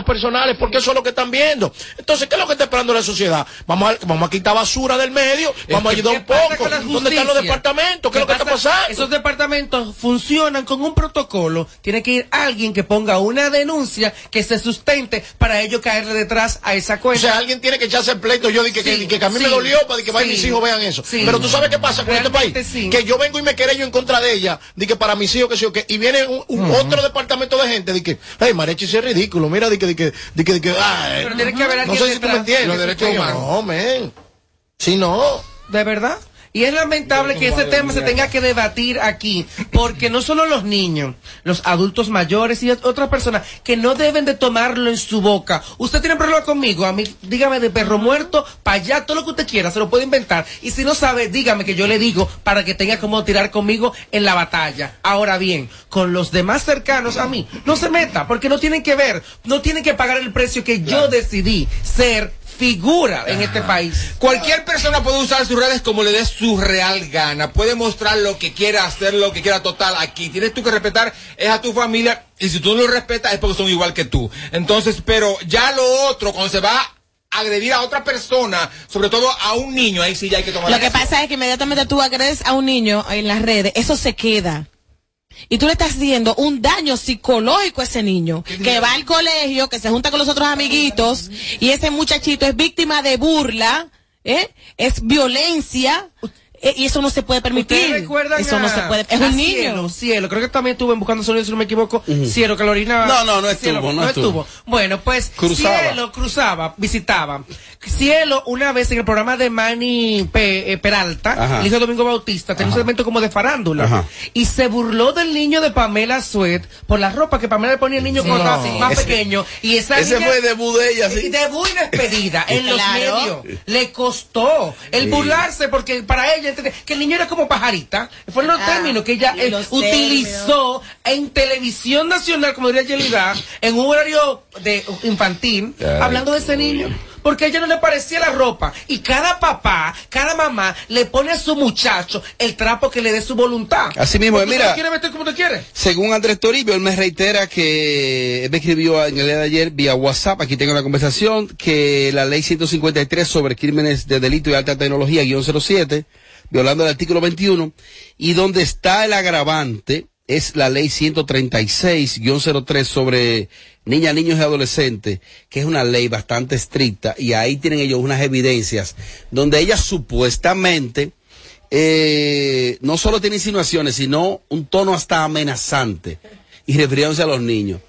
personales porque eso es lo que están viendo. Entonces, ¿qué es lo que está esperando la sociedad? Vamos a, vamos a quitar basura del medio, vamos a ayudar un poco. ¿Dónde están los departamentos? ¿Qué, es lo que está pasando? Esos departamentos funcionan con un protocolo. Tiene que ir alguien que ponga una denuncia que se sustente para ello caerle detrás a esa cuenta. O sea, alguien tiene que echarse el pleito. Yo dije que, que, a mí me dolió para que vayan mis hijos vean eso. Pero tú sabes qué pasa con este país. Que yo vengo y me querello en contra de ella, que para mis hijos que sí o que, y viene un, otro departamento de gente, que, hey, Marechi es ridículo, mira, de que, de que, de que, de que, ah, Pero tiene que haber no sé si tú me entiendes. Los derechos humanos. No, men. Si no. ¿De verdad? Y es lamentable que ese tema se tenga que debatir aquí, porque no solo los niños, los adultos mayores y otras personas que no deben de tomarlo en su boca. Usted tiene problema conmigo, a mí, dígame de perro muerto, para allá, todo lo que usted quiera, se lo puede inventar. Y si no sabe, dígame que yo le digo para que tenga como tirar conmigo en la batalla. Ahora bien, con los demás cercanos a mí, no se meta, porque no tienen que ver, no tienen que pagar el precio que yo decidí ser figura en este país. Cualquier persona puede usar sus redes como le dé su real gana. Puede mostrar lo que quiera, hacer lo que quiera total. Aquí tienes tú que respetar, es a tu familia. Y si tú no lo respetas es porque son igual que tú. Entonces, pero ya lo otro, cuando se va a agredir a otra persona, sobre todo a un niño, ahí sí ya hay que tomar Lo que pasa es que inmediatamente tú agredes a un niño en las redes, eso se queda. Y tú le estás haciendo un daño psicológico a ese niño que va al colegio, que se junta con los otros amiguitos y ese muchachito es víctima de burla, ¿eh? es violencia eh, y eso no se puede permitir. Eso no se puede. Es un niño. Cielo, cielo, creo que también estuve buscando sonido, si no me equivoco. Cielo, que No, no, no estuvo, no, estuvo. Bueno, pues Cielo cruzaba, visitaba. Cielo, una vez en el programa de Manny eh, Peralta, el hijo de Domingo Bautista, tenía un segmento como de farándula. Y se burló del niño de Pamela Suet por la ropa que Pamela le ponía al niño cuando estaba más pequeño. Y esa ese fue debut de ella, sí. Debut y despedida en los medios. Le costó el burlarse porque para ella que el niño era como pajarita. Fueron los ah, términos que ella eh, utilizó en televisión nacional, como diría Yelida, en un horario de infantil, hablando de ese niño porque a ella no le parecía la ropa. Y cada papá, cada mamá le pone a su muchacho el trapo que le dé su voluntad. Así mismo, mira. quiere meter como te quiere. Según Andrés Toribio, él me reitera que me escribió en el día de ayer vía WhatsApp, aquí tengo la conversación, que la ley 153 sobre crímenes de delito y alta tecnología, guion 07, violando el artículo 21, y donde está el agravante es la ley 136-03 sobre niñas, niños y adolescentes, que es una ley bastante estricta, y ahí tienen ellos unas evidencias donde ella supuestamente eh, no solo tiene insinuaciones, sino un tono hasta amenazante y refiriéndose a los niños.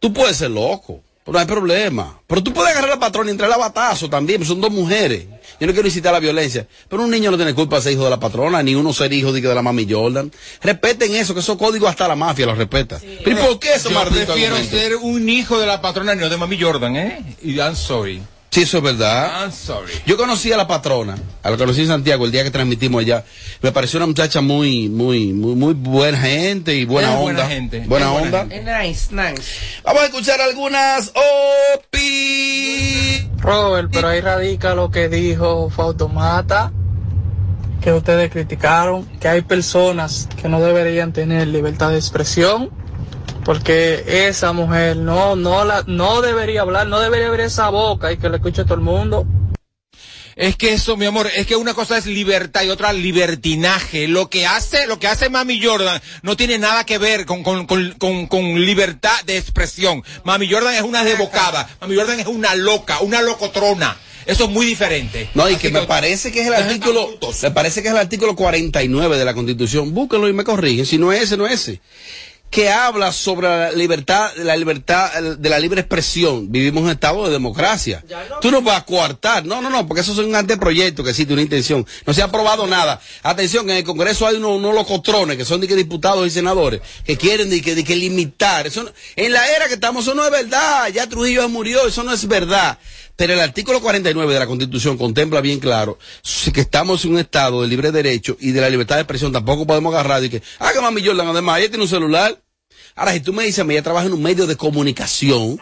Tú puedes ser loco, no hay problema. Pero tú puedes agarrar a la patrona y entrar a batazo también, pues son dos mujeres. Yo no quiero incitar la violencia, pero un niño no tiene culpa de ser hijo de la patrona, ni uno ser hijo de, de la mami Jordan. Respeten eso, que esos códigos hasta la mafia los respeta. ¿Pero por qué eso, Yo prefiero ser un hijo de la patrona, no de mami Jordan, ¿eh? Y I'm sorry. Sí, eso es verdad. Yo conocí a la patrona, a la conocí en Santiago el día que transmitimos allá. Me pareció una muchacha muy, muy, muy, muy buena gente y buena onda. Buena gente. Buena onda. Nice, nice. Vamos a escuchar algunas opi. Robert, pero ahí radica lo que dijo Fautomata, que ustedes criticaron, que hay personas que no deberían tener libertad de expresión porque esa mujer no no la no debería hablar, no debería abrir esa boca y que le escuche todo el mundo. Es que eso, mi amor, es que una cosa es libertad y otra libertinaje. Lo que hace, lo que hace Mami Jordan no tiene nada que ver con, con, con, con libertad de expresión. Mami Jordan es una devocada. Mami Jordan es una loca, una locotrona. Eso es muy diferente. No, y que me parece que es el artículo, me parece que es el artículo 49 de la Constitución. Búsquenlo y me corrigen. Si no es ese, no es ese que habla sobre la libertad, la libertad de la libre expresión. Vivimos en un estado de democracia. Tú no vas a coartar. No, no, no, porque eso es un anteproyecto que existe una intención. No se ha aprobado nada. Atención, en el Congreso hay unos, unos locotrones que son de que diputados y senadores que quieren de que, de que limitar. Eso en la era que estamos, eso no es verdad. Ya Trujillo murió, eso no es verdad. Pero el artículo 49 de la Constitución contempla bien claro que estamos en un estado de libre derecho y de la libertad de expresión. Tampoco podemos agarrar y que, ah, que mami Jordan, además, ella tiene un celular. Ahora, si tú me dices, a mí ella trabaja en un medio de comunicación,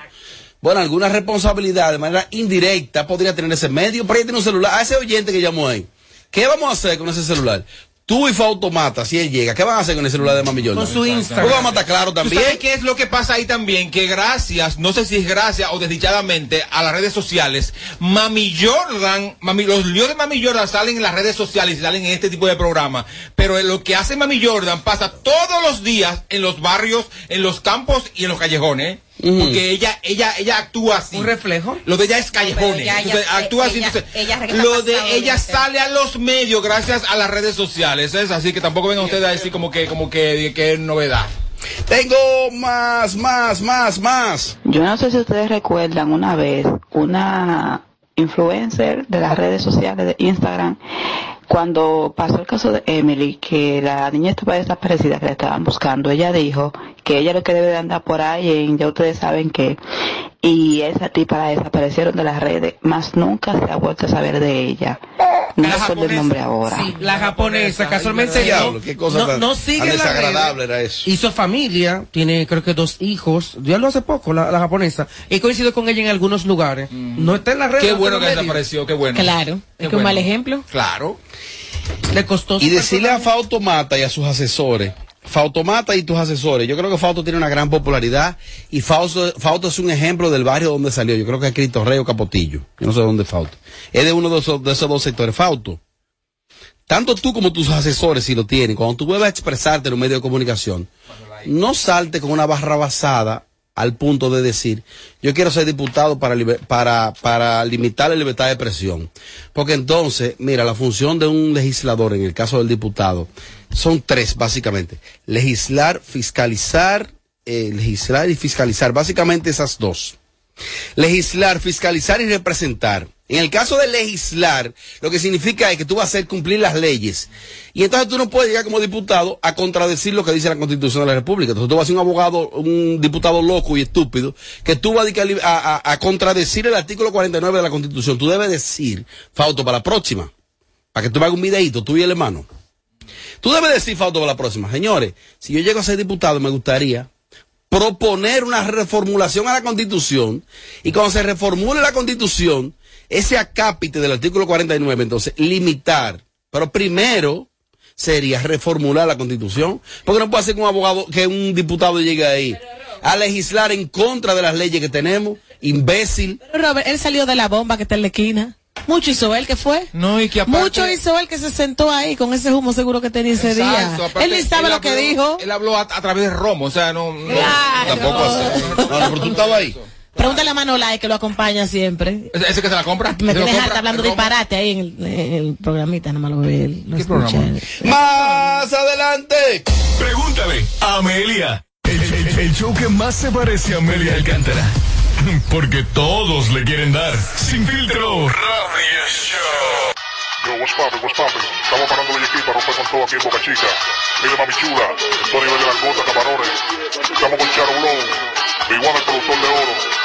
bueno, alguna responsabilidad de manera indirecta podría tener ese medio, pero ella tiene un celular. A ese oyente que llamó ahí, ¿qué vamos a hacer con ese celular? Tú y Fautomata, si él llega, ¿qué van a hacer con el celular de Mami Jordan? Con su Instagram. Vamos a estar claro ¿Tú también. sabes qué es lo que pasa ahí también? Que gracias, no sé si es gracias o desdichadamente, a las redes sociales, Mami Jordan, mami, los líos de Mami Jordan salen en las redes sociales y salen en este tipo de programas. Pero lo que hace Mami Jordan pasa todos los días en los barrios, en los campos y en los callejones. Porque ella, ella, ella actúa así. ¿Un reflejo? Lo de ella es callejones. pero ella- Entonces, ella- actúa así. ella- entonces, lo de ella sale a los medios gracias a las redes sociales. Es así que tampoco vengan ustedes a decir como que, como que, que es novedad. Tengo más, más, más, más. Yo no sé si ustedes recuerdan una vez una influencer de las redes sociales de Instagram cuando pasó el caso de Emily, que la niña estaba desaparecida, que la estaban buscando, ella dijo que ella lo que debe de andar por ahí, en, ya ustedes saben que, y esa tipa la desaparecieron de las redes, más nunca se ha vuelto a saber de ella. No La recuerdo el japonesa. nombre ahora. Sí, la japonesa, casualmente Diablo, no, qué cosa no, tan- no sigue tan desagradable redes. era eso. Hizo familia, tiene creo que dos hijos, ya lo hace poco, la, la japonesa. He coincidido con ella en algunos lugares. No está en las redes. Qué no bueno que desapareció, qué bueno. Claro. Qué Es que un mal ejemplo. Claro. Le costó Y decirle a. Fautomata y a sus asesores, Fautomata y tus asesores, yo creo que Fauto tiene una gran popularidad y Fausto, Fauto es un ejemplo del barrio donde salió, yo creo que es Cristo Rey o Capotillo, yo no sé dónde es Fauto. Es de uno de esos, de esos dos sectores, Fauto. Tanto tú como tus asesores, si lo tienen, cuando tú vuelvas a expresarte en un medio de comunicación, no salte con una barra basada al punto de decir, yo quiero ser diputado para, para, para limitar la libertad de expresión. Porque entonces, mira, la función de un legislador, en el caso del diputado, son tres, básicamente. Legislar, fiscalizar, eh, legislar y fiscalizar. Básicamente esas dos. Legislar, fiscalizar y representar. En el caso de legislar, lo que significa es que tú vas a hacer cumplir las leyes. Y entonces tú no puedes llegar como diputado a contradecir lo que dice la Constitución de la República. Entonces tú vas a ser un abogado, un diputado loco y estúpido, que tú vas a, a- contradecir el artículo 49 de la Constitución. Tú debes decir, Fausto, para la próxima, para que tú me hagas un videíto, tú y el hermano. Tú debes decir, Fausto, para la próxima. Señores, si yo llego a ser diputado, me gustaría proponer una reformulación a la constitución y cuando se reformule la constitución, ese acápite del artículo 49, entonces limitar, pero primero sería reformular la constitución, porque no puede ser que un abogado, que un diputado llegue ahí a legislar en contra de las leyes que tenemos, imbécil. Pero Robert, él salió de la bomba que está en la esquina. Mucho hizo él que fue. No, y que aparte- Mucho hizo él que se sentó ahí con ese humo seguro que tenía ese Exacto, día. aparte, él ni sabe lo que habló- dijo. Él habló a, a través de Romo, o sea, no. no- Claro. Tampoco así. No, no, pero tú estabas ahí. Pregúntale a Manolay que lo acompaña siempre. ¿Ese que se la compra? Me ¿Se lo tienes harta hablando disparate ahí en el, en el programita, no me lo ve él. No ¿Qué escucha programa? él. Más adelante. Pregúntale a Amelia. El, el- el show que más se parece a Amelia Alcántara. Porque todos le quieren dar. Sin filtro. Radio Show. Yo, what's poppin', what's poppin'? Estamos parando el equipo para romper con todo aquí en Boca Chica. Mire, mami chula, nivel de langota, camarones. Estamos con Charo Blow, One, el productor de oro.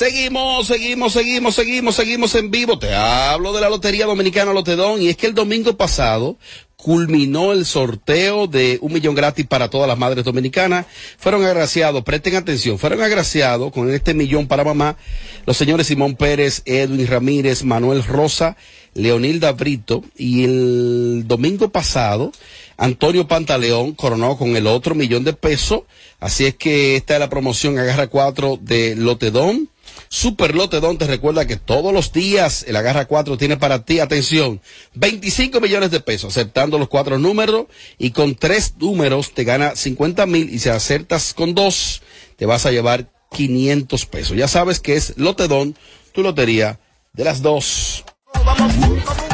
Seguimos, seguimos, seguimos, seguimos, seguimos en vivo. Te hablo de la Lotería Dominicana Lotedón y es que el domingo pasado culminó el sorteo de un millón gratis para todas las madres dominicanas. Fueron agraciados, presten atención, fueron agraciados con este millón para mamá los señores Simón Pérez, Edwin Ramírez, Manuel Rosa, Leonilda Brito y el domingo pasado Antonio Pantaleón coronó con el otro millón de pesos. Así es que esta es la promoción Agarra 4 de Lotedón. Super Lotedón te recuerda que todos los días el Agarra 4 tiene para ti, atención, 25 millones de pesos, aceptando los cuatro números y con tres números te gana 50 mil y si acertas con dos te vas a llevar 500 pesos. Ya sabes que es Lotedón, tu lotería de las dos. la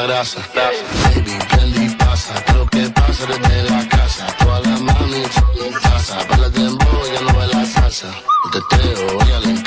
la grasa. Baby, y pasa. Lo que pasa eres de la casa. Toda la mami en casa. Baila dembow, ya no baila salsa. El teteo, ella le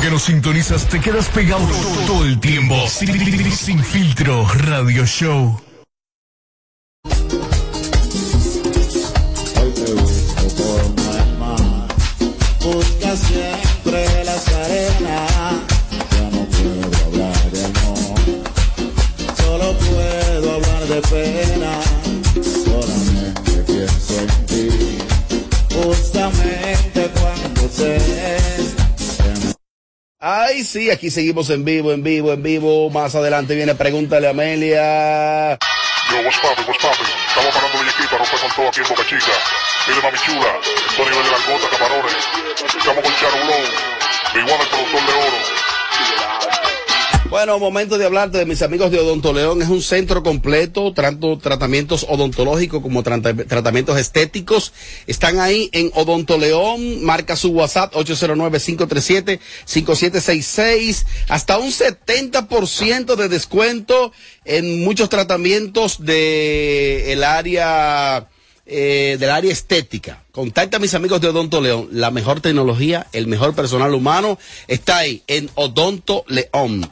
que nos sintonizas te quedas pegado todo el tiempo. Sin, sin filtro, radio show. Sí, aquí seguimos en vivo, en vivo, en vivo. Más adelante viene Pregúntale a Amelia. Yo, what's poppin', what's poppin'? Estamos parando para romper con todo aquí en Boca Chica. Mire, mami chula, esto nivel de langota, camarones. Estamos con Charo Blow, One, el productor de oro. Bueno, momento de hablarte de mis amigos de Odonto León. Es un centro completo, tanto tratamientos odontológicos como trata- tratamientos estéticos. Están ahí en Odonto León. Marca su WhatsApp 809-537-5766. Hasta un 70% de descuento en muchos tratamientos de el área eh, del área estética. Contacta a mis amigos de Odonto León. La mejor tecnología, el mejor personal humano está ahí en Odonto León.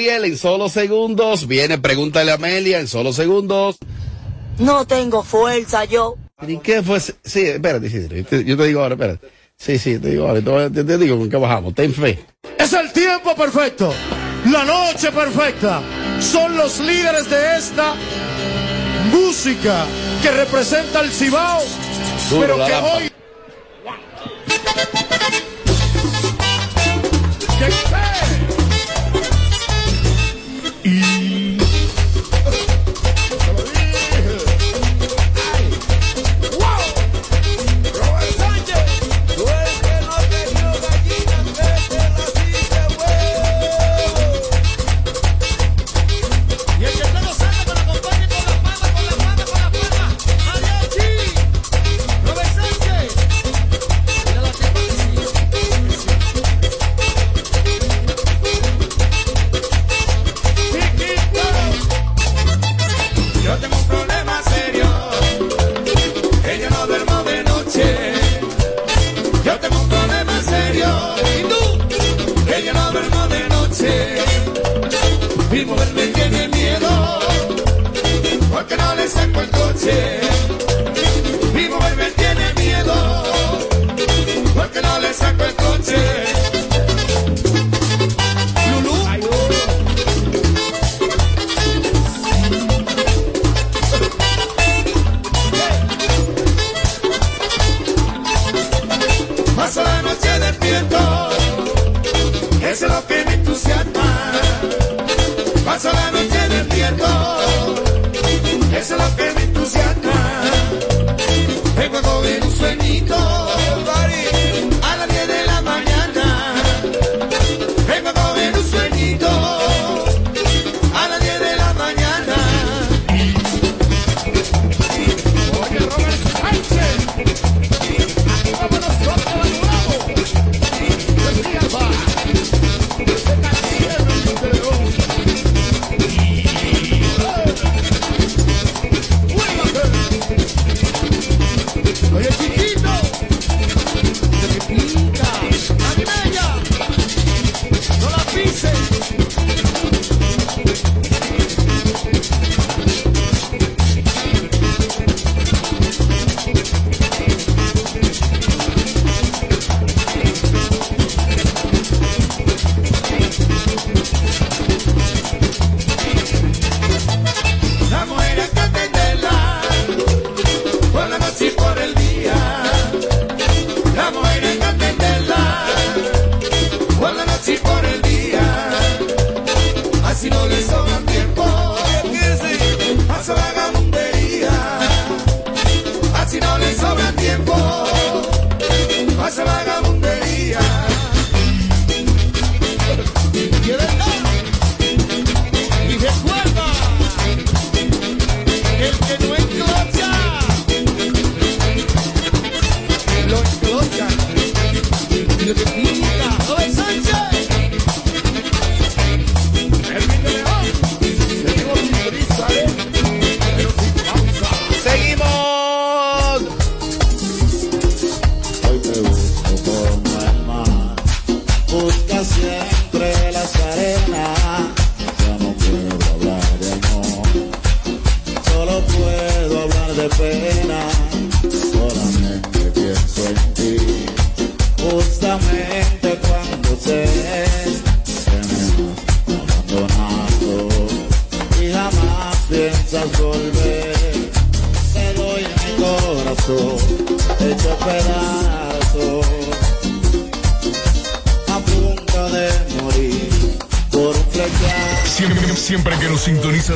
Gabriel, en solo segundos. Viene, pregúntale a Amelia, en solo segundos. No tengo fuerza yo. ¿Y qué fue? Sí, espérate, sí, yo te, yo te digo ahora, espérate. Sí, sí, te digo ahora, te, te- te digo con qué bajamos, ten fe. Es el tiempo perfecto, la noche perfecta. Son los líderes de esta música que representa el Cibao, Duro, pero la que hoy noche mi boy me tiene miedo porque no le saco el coche. Lulú. Ay, yeah. Paso la noche despierto, eso es lo que me entusiasma. Paso la noche despierto.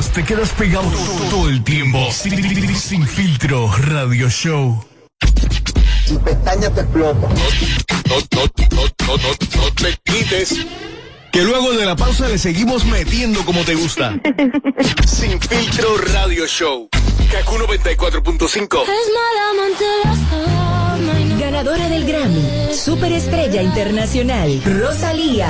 Te quedas pegado todo el tiempo. Sin, sin filtro radio show. Tu pestaña te explota. No, no, no, no, no, no te quites. Que luego de la pausa le seguimos metiendo como te gusta. Sin filtro radio show. Kaku 94.5. Ganadora del Grammy, Superestrella Internacional, Rosalía.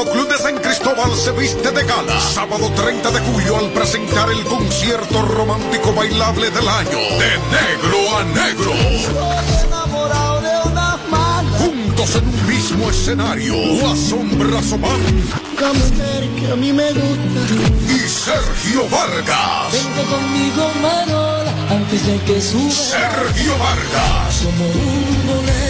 Campo Club de San Cristóbal se viste de gala. Sábado 30 de julio al presentar el concierto romántico bailable del año. De negro a negro. Juntos en un mismo escenario. La mujer que a mí me gusta. y Sergio Vargas. Vente conmigo, Marola, antes de que suba. Sergio Vargas. Como un bolero,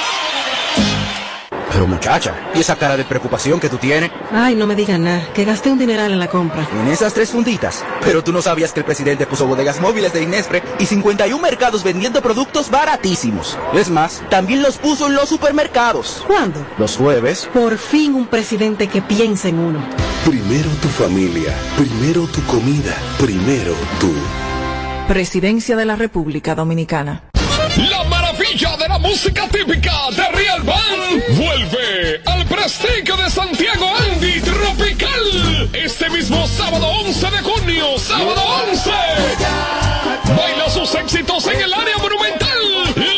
Pero muchacha, ¿y esa cara de preocupación que tú tienes? Ay, no me digas nada, que gasté un dineral en la compra. En esas tres funditas. Pero tú no sabías que el presidente puso bodegas móviles de Inespre y 51 mercados vendiendo productos baratísimos. Es más, también los puso en los supermercados. ¿Cuándo? Los jueves. Por fin un presidente que piensa en uno. Primero tu familia, primero tu comida, primero tú. Presidencia de la República Dominicana. La maravilla de la música típica de Real Band vuelve al prestigio de Santiago Andy Tropical este mismo sábado 11 de junio, sábado 11. Baila sus éxitos en el área monumental,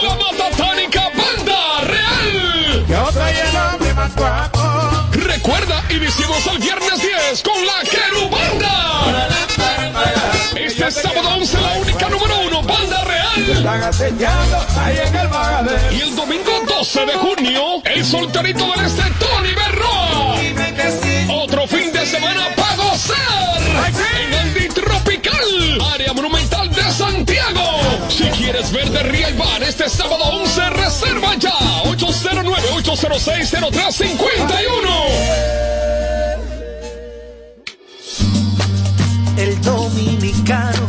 la Matatánica Banda Real. Recuerda, iniciamos el viernes 10 con la Querubanda. están acechando ahí en el Y el domingo 12 de junio, el solterito del este, Tony Berroa. Dime que sí. Otro fin de semana para gozar. En Andy Tropical, área monumental de Santiago. Si quieres ver de Ría y Bar este sábado 11, reserva ya. 809-806-0351. El dominicano,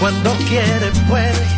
cuando quiere, puede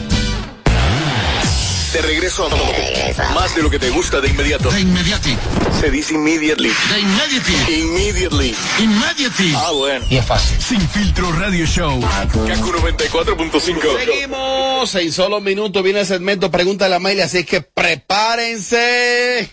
De regreso a más de lo que te gusta de inmediato. De inmediati. Se dice immediately. De immediately. Immediately. Immediately. Ah, bueno. Y es fácil. Sin filtro radio show. Kaku 94.5. Seguimos. En solo minutos viene el segmento Pregunta de la Maile, así que prepárense.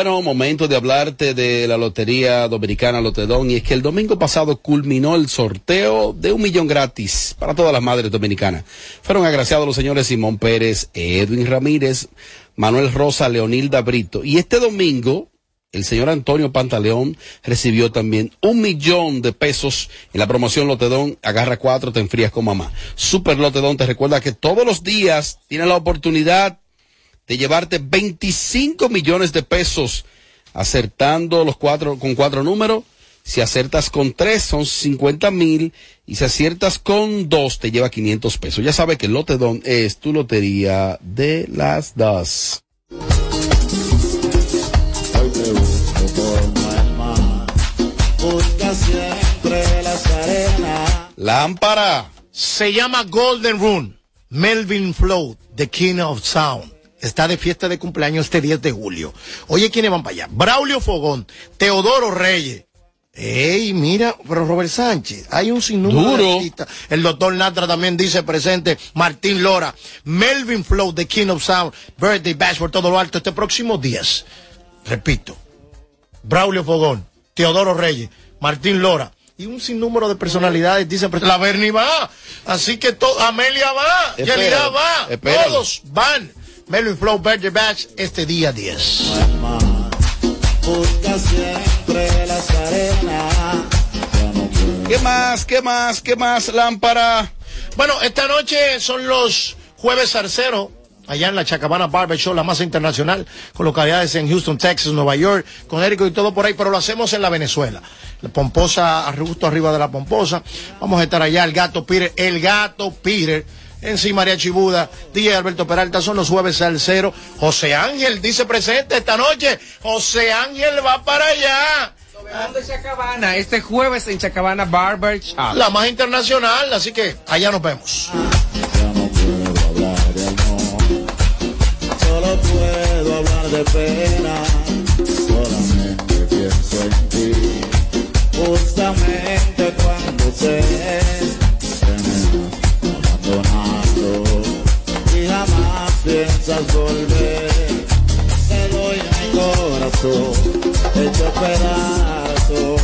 Bueno, momento de hablarte de la Lotería Dominicana Lotedón y es que el domingo pasado culminó el sorteo de un millón gratis para todas las madres dominicanas. Fueron agraciados los señores Simón Pérez, Edwin Ramírez, Manuel Rosa, Leonilda Brito y este domingo el señor Antonio Pantaleón recibió también un millón de pesos en la promoción Lotedón. Agarra cuatro, te enfrías con mamá. Super Lotedón te recuerda que todos los días tienes la oportunidad de llevarte 25 millones de pesos acertando los cuatro con cuatro números. Si acertas con tres son 50 mil y si aciertas con dos te lleva 500 pesos. Ya sabes que el Lotedón es tu lotería de las dos. Lámpara. Se llama Golden Rune. Melvin Flow, The King of Sound. Está de fiesta de cumpleaños este 10 de julio. Oye, ¿quiénes van para allá? Braulio Fogón, Teodoro Reyes. Ey, mira, pero Robert Sánchez, hay un sinnúmero de artistas. El doctor Natra también dice presente, Martín Lora, Melvin Flow, The King of Sound, Birthday Bash por todo lo alto este próximo 10. Repito, Braulio Fogón, Teodoro Reyes, Martín Lora y un sinnúmero de personalidades dicen presente. La Berni va, así que todo, Amelia va, Yelida va, espéralo. todos van. Melvin Flow, Birthday Bash este día 10. Busca siempre las arenas. ¿Qué más? ¿Qué más? ¿Qué más, Lámpara? Bueno, esta noche son los jueves zarceros, allá en la Chacabana Barber Show, la masa internacional, con localidades en Houston, Texas, Nueva York, Connecticut y todo por ahí, pero lo hacemos en la Venezuela. La pomposa, justo arriba de la pomposa. Vamos a estar allá, el gato Peter, el gato Peter. En sí, María Chibuda, DJ Alberto Peralta, son los jueves zarceros. José Ángel dice presente esta noche. José Ángel va para allá. de Chacabana, este jueves en Chacabana Barber Shop. La más internacional, así que allá nos vemos. Solo puedo hablar de pena. Solamente pienso en ti. Justamente cuando sé piensas volver. Te doy mi corazón hecho pedazo.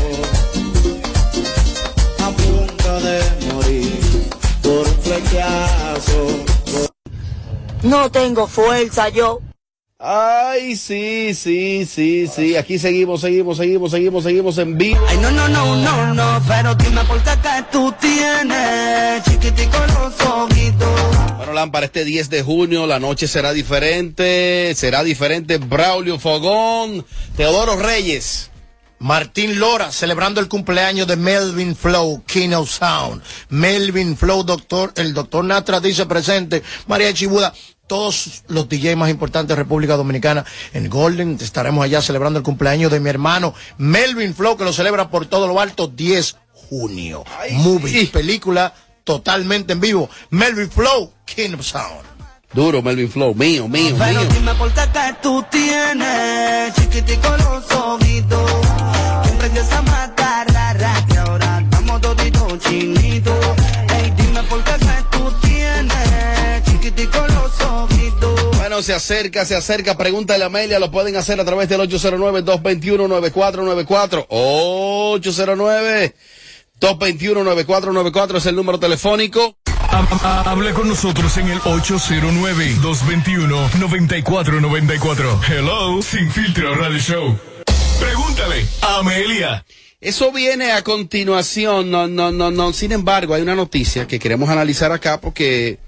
A punto de morir por un flechazo. No tengo fuerza yo. Ay, sí, sí, sí, sí. Aquí seguimos, seguimos, seguimos, seguimos, seguimos en vivo. Ay, no, no, no, no, no, pero dime por qué que tú tienes chiquitico Lámpara, este 10 de junio la noche será diferente. Será diferente. Braulio Fogón, Teodoro Reyes. Martín Lora celebrando el cumpleaños de Melvin Flow, King of Sound. Melvin Flow, doctor, el doctor Natra dice presente. María Chibuda, todos los DJ más importantes de República Dominicana en Golden. Estaremos allá celebrando el cumpleaños de mi hermano Melvin Flow, que lo celebra por todo lo alto 10 junio. Movie, película totalmente en vivo. Melvin Flow, King of Sound. Duro, Melvin Flow, mío, mío, Pero mío. dime por qué que tú tienes chiquitico los ojitos. Que emprendió esa mata rara que ahora estamos toditos chinitos. Ey, dime por qué que tú tienes chiquitico los ojitos. Bueno, se acerca, se acerca. Pregúntale a Amelia, lo pueden hacer a través del 809-221-9494. 809-221-9494 es el número telefónico. Hable con nosotros en el 809-221-9494. Hello, Sin Filtro Radio Show. Pregúntale a Amelia. Eso viene a continuación. No, no, no, no. Sin embargo, hay una noticia que queremos analizar acá porque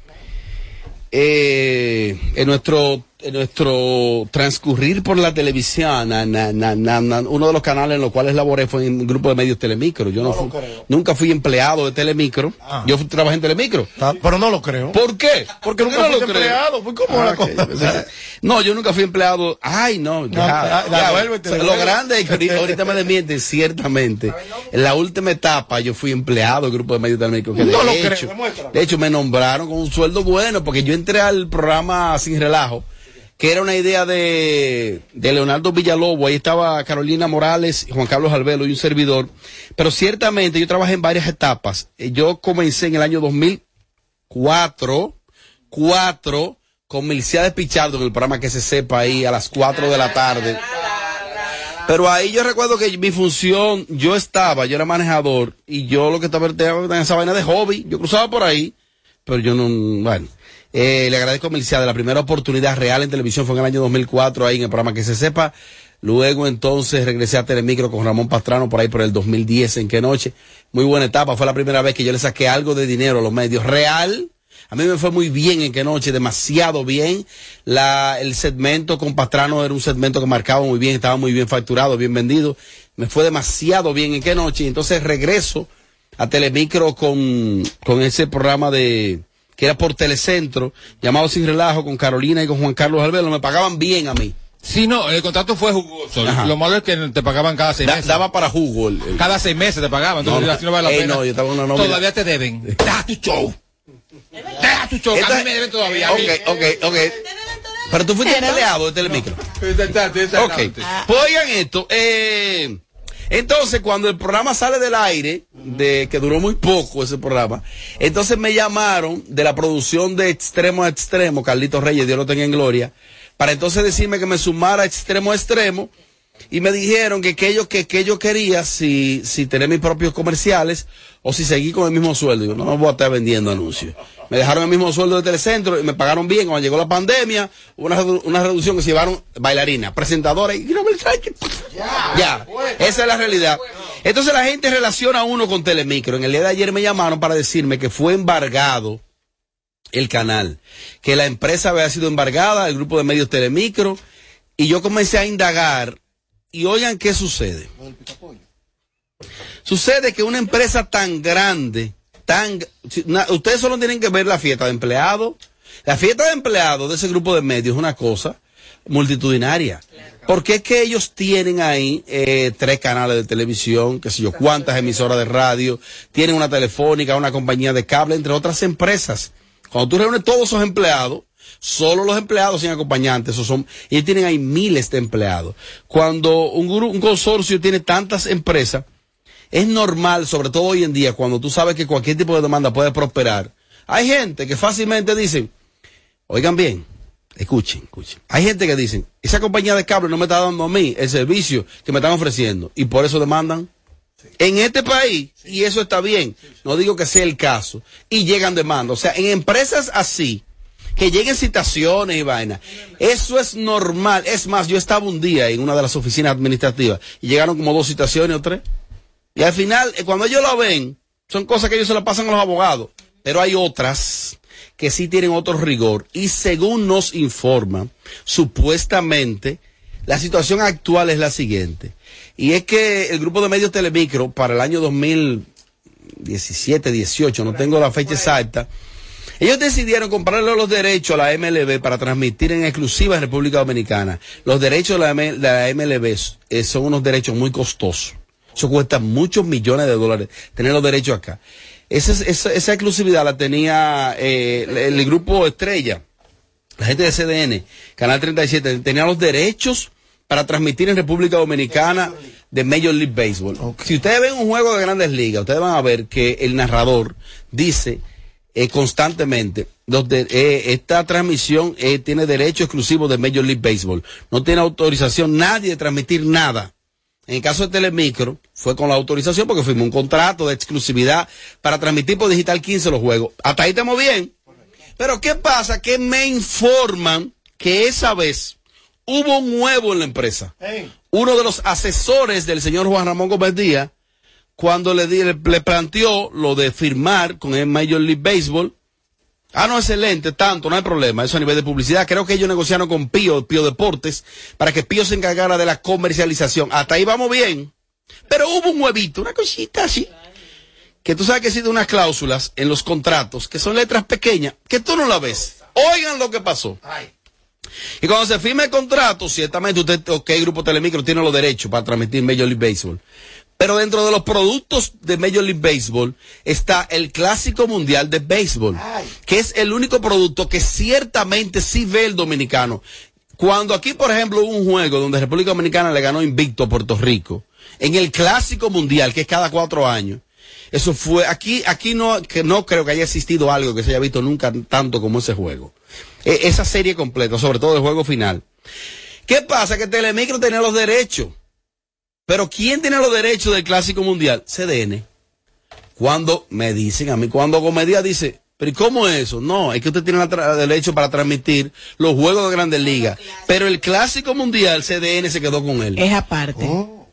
eh, en nuestro en nuestro transcurrir por la televisión, na- na- na- na- na- uno de los canales en los cuales laboré fue en un grupo de medios Telemicro. Yo no, fui- nunca fui empleado de Telemicro. Yo fui- trabajé en Telemicro. Pero no lo creo. ¿Por qué? Porque ¿Por nunca no creo? empleado. Pues, ¿Cómo Ah, cosa? No, yo nunca fui empleado. Ay, no. ya, ya. Lo grande es que ahorita, ahorita me desmienten, ciertamente. En la última etapa yo fui empleado del grupo de medios Telemicro. Que de No lo hecho, creo, de hecho, me nombraron con un sueldo bueno porque yo entré al programa Sin Relajo, que era una idea de, de Leonardo Villalobo. Ahí estaba Carolina Morales, Juan Carlos Albelo y un servidor. Pero ciertamente yo trabajé en varias etapas. Eh, Yo comencé en el año 2004, cuatro, con Melciades Pichardo en el programa que se sepa ahí a las 4 de la tarde. Pero ahí yo recuerdo que mi función, yo estaba, yo era manejador y yo lo que estaba en esa vaina de hobby, yo cruzaba por ahí, pero yo no, bueno. Eh, le agradezco a Melciades, la primera oportunidad real en televisión fue en el año 2004 ahí en el programa que se sepa. Luego entonces regresé a Telemicro con Ramón Pastrano por ahí por el 2010 en qué noche. Muy buena etapa, fue la primera vez que yo le saqué algo de dinero a los medios. Real, a mí me fue muy bien en qué noche, demasiado bien. La, el segmento con Pastrano era un segmento que marcaba muy bien, estaba muy bien facturado, bien vendido. Me fue demasiado bien en qué noche. Entonces regreso a Telemicro con, con ese programa de, que era por Telecentro, llamado Sin Relajo, con Carolina y con Juan Carlos Albelo. Me pagaban bien a mí. Sí, no, el contrato fue jugoso. Ajá. Lo malo es que te pagaban cada seis Da- meses. daba para jugo. el- el- Cada seis meses te pagaban. Entonces, No, no. así no vale la Ey, pena. no, yo estaba en una. Todavía te deben. Deja tu show. Deja tu show. a mí me deben todavía. Ok, ok, ok. Pero tú fuiste empleado de Telemicro. Ok. Pues oigan esto. eh, entonces, cuando el programa sale del aire, de que duró muy poco ese programa, entonces me llamaron de la producción de Extremo a Extremo, Carlitos Reyes, Dios lo tenga en gloria, para entonces decirme que me sumara Extremo a Extremo. Y me dijeron que, que, yo, que, que yo quería si, si tener mis propios comerciales o si seguir con el mismo sueldo. Digo, no, no voy a estar vendiendo anuncios. Me dejaron el mismo sueldo de Telecentro y me pagaron bien. Cuando llegó la pandemia, hubo una, una reducción que se llevaron bailarinas, presentadoras y no me que- Ya, esa es la realidad. Entonces la gente relaciona a uno con Telemicro. En el día de ayer me llamaron para decirme que fue embargado el canal, que la empresa había sido embargada, el grupo de medios Telemicro, y yo comencé a indagar y oigan qué sucede. Sucede que una empresa tan grande, tan, ustedes solo tienen que ver la fiesta de empleados. La fiesta de empleados de ese grupo de medios es una cosa multitudinaria. Porque es que ellos tienen ahí eh, tres canales de televisión, qué sé yo, cuántas emisoras de radio, tienen una telefónica, una compañía de cable, entre otras empresas. Cuando tú reúnes todos esos empleados, solo los empleados sin acompañantes, esos son, y tienen ahí miles de empleados. Cuando un, un consorcio tiene tantas empresas, es normal, sobre todo hoy en día, cuando tú sabes que cualquier tipo de demanda puede prosperar. Hay gente que fácilmente dicen, oigan bien, escuchen, escuchen. Hay gente que dicen, esa compañía de cable no me está dando a mí el servicio que me están ofreciendo y por eso demandan. En este país, y eso está bien, no digo que sea el caso, y llegan demandas. O sea, en empresas así, que lleguen citaciones y vainas, eso es normal. Es más, yo estaba un día en una de las oficinas administrativas y llegaron como dos citaciones o tres. Y al final, eh, cuando ellos lo ven, son cosas que ellos se las pasan a los abogados. Pero hay otras que sí tienen otro rigor. Y según nos informan, supuestamente, la situación actual es la siguiente. Y es que el grupo de medios Telemicro para el año 2017, 18, no tengo la fecha exacta, Ellos decidieron comprarle los derechos a la MLB para transmitir en exclusiva en República Dominicana. Los derechos de la, M- de la MLB eh, son unos derechos muy costosos. Eso cuesta muchos millones de dólares tener los derechos acá. Esa, es- esa, esa exclusividad la tenía eh, el, el grupo Estrella, la gente de CDN, Canal 37, tenía los derechos para transmitir en República Dominicana de Major League Baseball. Si ustedes ven un juego de grandes ligas, ustedes van a ver que el narrador dice eh, constantemente, los de- eh, esta transmisión eh, tiene derecho exclusivo de Major League Baseball. No tiene autorización nadie de transmitir nada. En el caso de Telemicro, fue con la autorización porque firmó un contrato de exclusividad para transmitir por Digital 15 los juegos. Hasta ahí estamos bien. Pero ¿qué pasa? Que me informan que esa vez hubo un nuevo en la empresa. Uno de los asesores del señor Juan Ramón Gómez Díaz, cuando le, di- le, le planteó lo de firmar con el Major League Baseball, Ah, no, excelente, tanto, no hay problema. Eso a nivel de publicidad. Creo que ellos negociaron con Pío, Pío Deportes, para que Pío se encargara de la comercialización. Hasta ahí vamos bien. Pero hubo un huevito, una cosita así. Que tú sabes que existen unas cláusulas en los contratos, que son letras pequeñas, que tú no la ves. Oigan lo que pasó. Y cuando se firma el contrato, ciertamente usted, ok, Grupo Telemicro tiene los derechos para transmitir Major League Baseball. Pero dentro de los productos de Major League Baseball está el Clásico Mundial de Béisbol, que es el único producto que ciertamente sí ve el dominicano. Cuando aquí, por ejemplo, hubo un juego donde República Dominicana le ganó invicto a Puerto Rico, en el Clásico Mundial, que es cada cuatro años, eso fue, aquí, aquí no, que no creo que haya existido algo que se haya visto nunca tanto como ese juego. E- esa serie completa, sobre todo el juego final. ¿Qué pasa? Que Telemicro tenía los derechos. Pero ¿quién tiene los derechos del Clásico Mundial? CDN. Cuando me dicen a mí, cuando Comedia dice, pero ¿y cómo es eso? No, es que usted tiene el derecho para transmitir los juegos de Grandes Ligas. Pero el Clásico Mundial, CDN se quedó con él. Es aparte.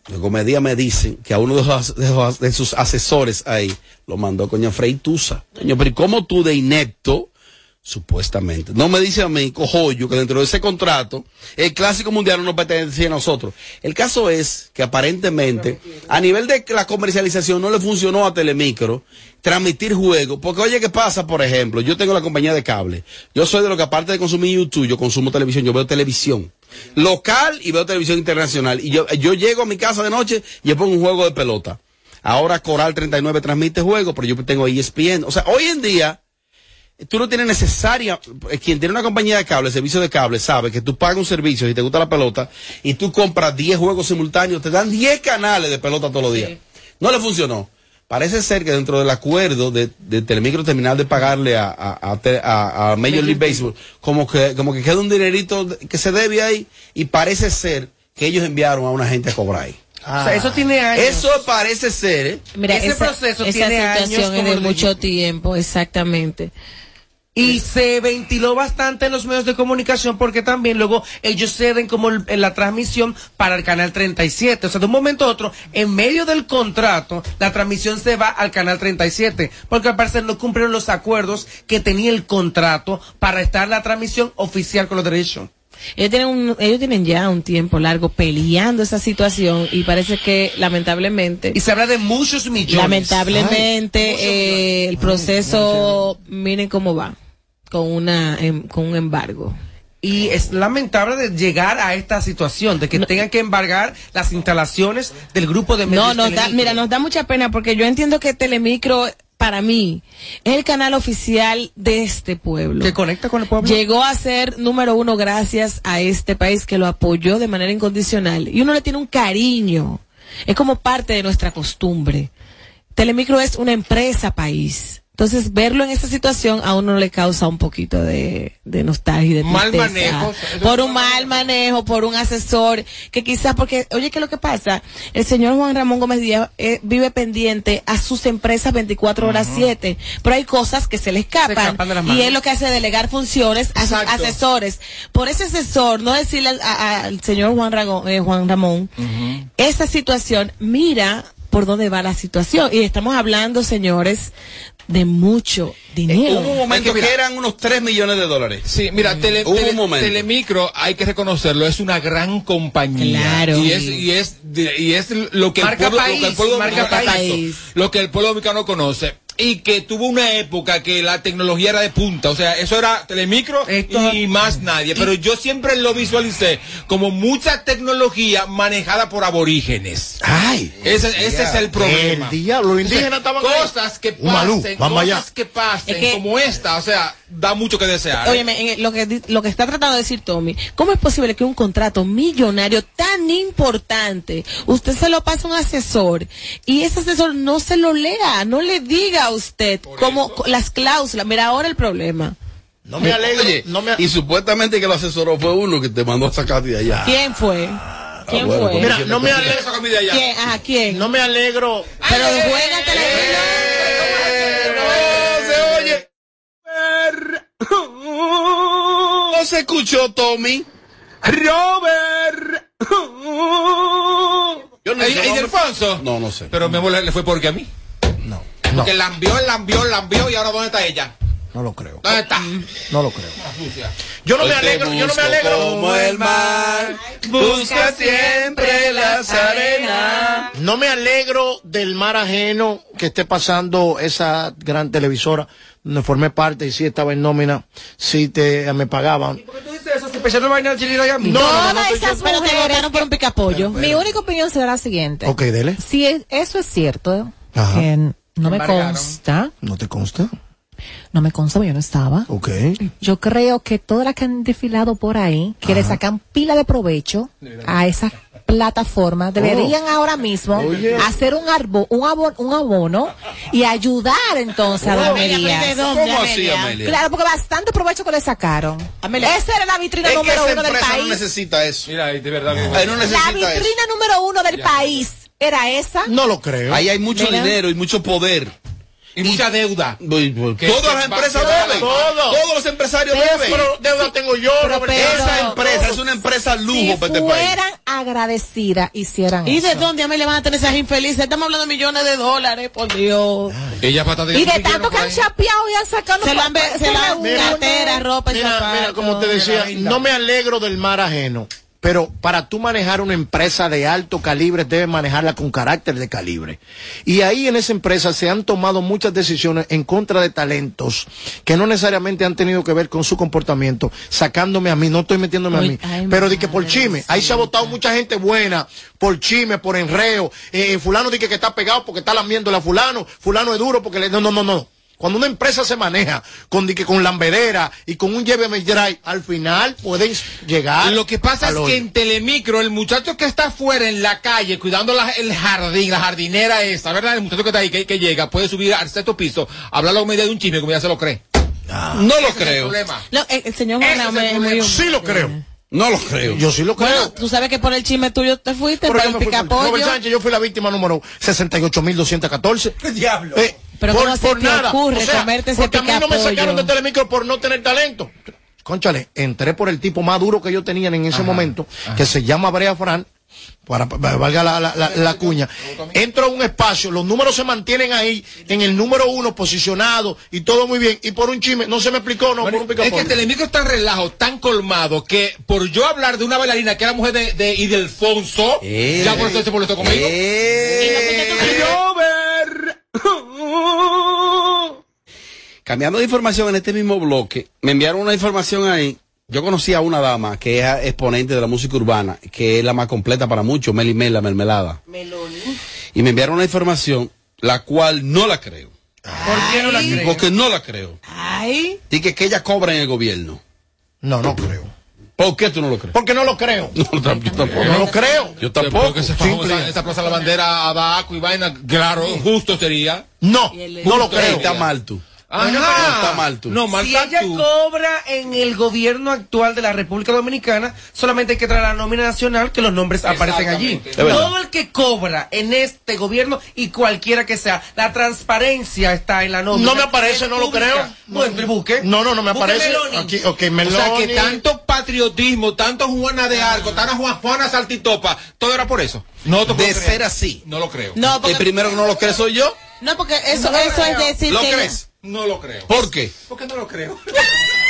De comedia me dicen que a uno de, sus- de sus- de sus asesores ahí lo mandó coño Frei Tusa. Coño, pero ¿y cómo tú de inepto, supuestamente, no me dice a mí, cojollo, que dentro de ese contrato, el clásico mundial no nos pertenecía a nosotros? El caso es que aparentemente, a nivel de la comercialización, no le funcionó a Telemicro transmitir juegos. Porque oye, ¿qué pasa? Por ejemplo, yo tengo la compañía de cable. Yo soy de lo que aparte de consumir YouTube, yo consumo televisión, yo veo televisión local y veo televisión internacional. Y yo, yo llego a mi casa de noche y yo pongo un juego de pelota. Ahora Coral 39 transmite juegos, pero yo tengo ESPN. O sea, hoy en día, tú no tienes necesaria, eh, quien tiene una compañía de cable, servicio de cable, sabe que tú pagas un servicio si te gusta la pelota y tú compras 10 juegos simultáneos, te dan 10 canales de pelota todos los días. No le funcionó. Parece ser que dentro del acuerdo de, de Telemicro terminar de pagarle a, a, a te- a- a Major League Baseball, como que, como que queda un dinerito que se debe ahí y parece ser que ellos enviaron a una gente a cobrar ahí. O sea, eso tiene años. Eso parece ser, ¿eh? Mira, Ese esa, proceso esa tiene años situación es como de mucho tiempo, exactamente. Y se ventiló bastante en los medios de comunicación porque también luego ellos ceden como el- en la transmisión para el canal 37. O sea, de un momento a otro, en medio del contrato, la transmisión se va al canal 37 porque al parecer no cumplieron los acuerdos que tenía el contrato para estar la transmisión oficial con los derechos. Ellos tienen, un- ellos tienen ya un tiempo largo peleando esa situación y parece que lamentablemente... Y se habla de muchos millones. Lamentablemente eh, el proceso, miren cómo va, con, una, em- con un embargo. Y es lamentable de llegar a esta situación, de que tengan que embargar las instalaciones del grupo de medios No, nos da, mira, nos da mucha pena porque yo entiendo que Telemicro, para mí, es el canal oficial de este pueblo. que conecta con el pueblo. Llegó a ser número uno gracias a este país que lo apoyó de manera incondicional. Y uno le tiene un cariño. Es como parte de nuestra costumbre. Telemicro es una empresa país. Entonces, verlo en esta situación a uno le causa un poquito de, de nostalgia y de Mal tristeza. manejo. Por un mal manejo, por un asesor, que quizás porque, oye, ¿qué es lo que pasa? El señor Juan Ramón Gómez Díaz eh, vive pendiente a sus empresas 24 horas 7, pero hay cosas que se le escapan, escapan de las y es lo que hace delegar funciones a sus asesores. Por ese asesor, no decirle al, a- al señor Juan, Rago- eh, Juan Ramón, esa situación, mira por dónde va la situación. Y estamos hablando, señores, de mucho dinero. Hubo un momento Es que mira- que eran unos 3 millones de dólares. Sí, mira, tele- Hubo un tele- momento. Telemicro, hay que reconocerlo, es una gran compañía. Claro. Y es, y es, y es lo que Marca el pueblo, país, lo que el pueblo marca país. lo que el pueblo dominicano conoce. Y que tuvo una época que la tecnología era de punta, o sea, eso era telemicro y más nadie, pero yo siempre lo visualicé como mucha tecnología manejada por aborígenes. Ay, ese, ese es el problema. El diablo, los indígenas estaban cosas que pasen, vamos cosas allá. que pasen Es que- como esta, o sea, da mucho que desear. ¿eh? Óyeme, en el- lo que, di- lo que está tratando de decir Tommy, ¿cómo es posible que un contrato millonario tan importante, usted se lo pase a un asesor y ese asesor no se lo lea, no le diga a usted cómo las cláusulas? Mira, ahora el problema. No me alegro, Oye, no me y supuestamente que lo asesoró fue uno que te mandó a sacar de allá. ¿Quién fue? ¿Quién Ah, bueno, fue? Mira, no me alegro. ¿Quién? ¿quién? No me alegro. Pero juégate No se oye. No se escuchó, Tommy. Robert. Yo no ¿Ey, sé, no me- Alfonso? No, no sé. Pero mi amor le le fue porque a mí. No. Porque la envió, la envió, la envió y ahora ¿dónde está ella? No lo creo. ¿Dónde está? No lo creo. Yo no Hoy me alegro, yo no me alegro. Como el mar busca siempre las arenas. No me alegro del mar ajeno que esté pasando esa gran televisora donde formé parte y sí estaba en nómina, sí te me pagaban. ¿Tú dices eso? ¿Se empezaron a bailar Chile y a mí? No, no, no, esas pero mujeres te votaron por un picapollo. Mi única opinión será la siguiente. Ok, dele. Si es- eso es cierto, Ajá. No me Embargaron. consta, ¿No te consta? no me consta, porque yo no estaba. Ok. Yo creo que todas las que han desfilado por ahí, que le sacan pila de provecho a esa plataforma, deberían ahora mismo Oye. hacer un, arbo, un, abono, un abono y ayudar entonces a la Amelia, ¿de dónde, ¿Cómo así, Amelia? Amelia? Claro, porque bastante provecho que le sacaron. Amelia. Esa era la vitrina Es que número esa uno del empresa no país. necesita eso. Mira, de verdad. No la vitrina eso. número uno del país era esa. No lo creo. Ahí hay mucho Mira. dinero y mucho poder. Y mucha deuda. Uy, pues, Todas las empresas deben. todo. Todos los empresarios Pero deben. Pero deuda tengo yo, Pero, pero- Esa empresa es una empresa lujo si para este país. fueran agradecidas, hicieran ¿Y eso. de dónde Amelia van a tener esas infelices? Estamos hablando de millones de dólares, por Dios. Ella Y de tanto que han chapeado y han sacado Se la han ve- se la han Mira, cartera, ropa y Mira, zapatos. mira, como te decía, no me alegro del mar ajeno. Pero para tú manejar una empresa de alto calibre, debes manejarla con carácter de calibre. Y ahí en esa empresa se han tomado muchas decisiones en contra de talentos que no necesariamente han tenido que ver con su comportamiento, sacándome a mí, no estoy metiéndome a mí. ay, pero di que por chisme, ahí se ha votado mucha gente buena, por chisme, por enreo. Eh, fulano dice que está pegado porque está lambiéndole a fulano, fulano es duro porque le... No, no, no, no. Cuando una empresa se maneja con, con lambedera y con un lléveme drive, al final pueden llegar. Lo que pasa al es hoyo. que en Telemicro, el muchacho que está afuera en la calle cuidando la- el jardín, la jardinera esta, ¿verdad? El muchacho que está ahí, que, que llega, puede subir al sexto piso, hablar la media de un chisme, como ya se lo cree. No lo el creo. problema. No, el, el señor Ese Juan es el muy. Sí lo creo. No lo creo. Yo sí lo creo. Bueno, tú sabes que por el chisme tuyo te fuiste Pero para yo el picapollo. Robert Sánchez, yo fui la víctima número 68.214. Diablo. Eh, Pero por, ¿cómo se por te nada. ocurre o sea, comerte ese porque a mí no me sacaron de Telemicro por no tener talento. Conchale, entré por el tipo más duro que yo tenía en ese momento, que se llama Brea Fran, para, para- valga la, la- la- la cuña. Entro a un espacio, los números se mantienen ahí, en el número uno, posicionado, y todo muy bien. Y por un chisme, no se me explicó, no, Bueno, por un es que. Telemicro es tan relajo, tan colmado, que por yo hablar de una bailarina que era mujer de, de Idelfonso, Eh. ya por eso se molestó conmigo. Eh. Cambiando de información en este mismo bloque, me enviaron una información ahí. Yo conocí a una dama que es exponente de la música urbana, que es la más completa para muchos, Meli Mel, la mermelada. Y me enviaron una información, la cual no la creo. ¿Por qué no la crees? Porque no la creo. Ay. Dice que ella cobra en el gobierno. No, no creo. ¿Por qué tú no lo crees? Porque no lo creo. No, yo tampoco. No lo creo. Yo tampoco. Porque se esa, esa plaza de la bandera a Baco y vaina, claro, justo sería. No, no lo creo. Está mal tú. Ajá. No, está mal tú. No, mal si ella tú. cobra en el gobierno actual de la República Dominicana, solamente hay que traer la nómina nacional que los nombres aparecen allí. Todo el que cobra en este gobierno y cualquiera que sea, la transparencia está en la nómina. No me aparece, no lo creo. Bueno, y busque. No, no, no me aparece. Meloni. Aquí, ok, O sea Meloni. que tanto patriotismo, tanto Juana de Arco, tanto Juan, Juana Saltitopa, todo era por eso. No De creer. ser así. No lo creo. No, El porque, primero que no lo cree soy yo. no, porque eso, No eso es creo. decir ¿Lo que... crees? No lo creo. ¿Por qué? ¿Por qué no lo creo?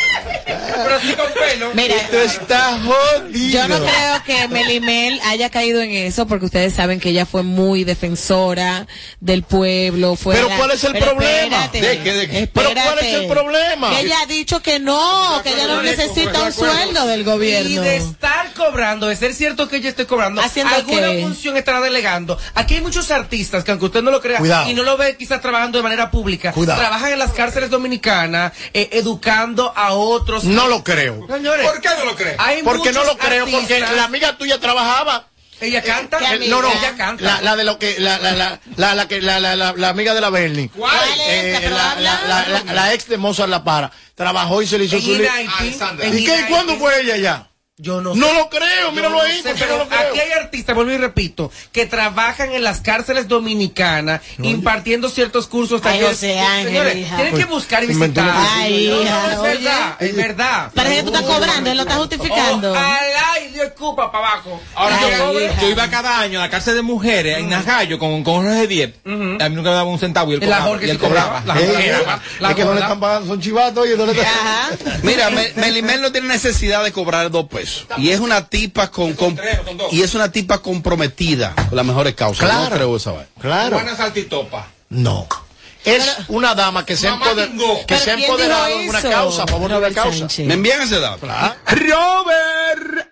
Pero sí con pelo. Mira, Esto está jodido. Yo no creo que Melimel haya caído en eso porque ustedes saben que ella fue muy defensora del pueblo. Fue Pero la- ¿cuál es el Pero problema? espérate, ¿De qué? Pero ¿cuál es el problema? Que ella ha dicho que no, que ella no necesita un sueldo del Y gobierno. de estar cobrando, de ser cierto que ella esté cobrando, ¿Haciendo alguna qué? función estará delegando. Aquí hay muchos artistas que aunque usted no lo crea Cuidado. y no lo ve quizás trabajando de manera pública, Cuidado. trabajan en las cárceles dominicanas, eh, educando a otros. No lo creo. Señores, ¿Por qué no lo hay Porque no lo creo, porque la amiga tuya trabajaba. Ella canta. Eh, no, no, Ella canta. la, la de lo que, la, la, la, la, la, que- la, la, la, la amiga de la Bernie. ¿Cuál? Eh, la, la, la, la, la ex de Mozart La Para. Trabajó y se le hizo En su li- United, en ¿Y qué? ¿Cuándo fue ella ya? Yo no No sé. lo creo, míralo no ahí, sé, ¿por qué pero no lo creo? aquí hay artistas, vuelvo y repito, que trabajan en las cárceles dominicanas impartiendo ciertos cursos, Ay, talleres. José Ángel, Señores, hija. tienen que buscar y visitar. Ay, No, no, hija, es oye. verdad, es verdad. Parece que tú estás cobrando, él lo estás justificando. Oh, ay, Dios escupa para abajo. Ahora, Ay, yo, hija. yo iba cada año a la cárcel de mujeres en Najayo con, con Jorge Diep. A mí nunca me daba un centavo y él la cobraba. Jorge y él cobraba. La Eh, eh, la es que no le están pagando, son chivatos y no le están... Mira, Me- Melimel no tiene necesidad de cobrar dos pesos. Y es una tipa con, con- y es una tipa comprometida con las mejores causas. Claro. No creo esa vaina. Claro. Juana Saltitopa. No. Es una dama que se ha Mamá empoder- que se ha ¿quién empoderado dijo en una eso? causa, a favor de una Robert causa. Sánchez. ¿Me envían ese dato? Robert.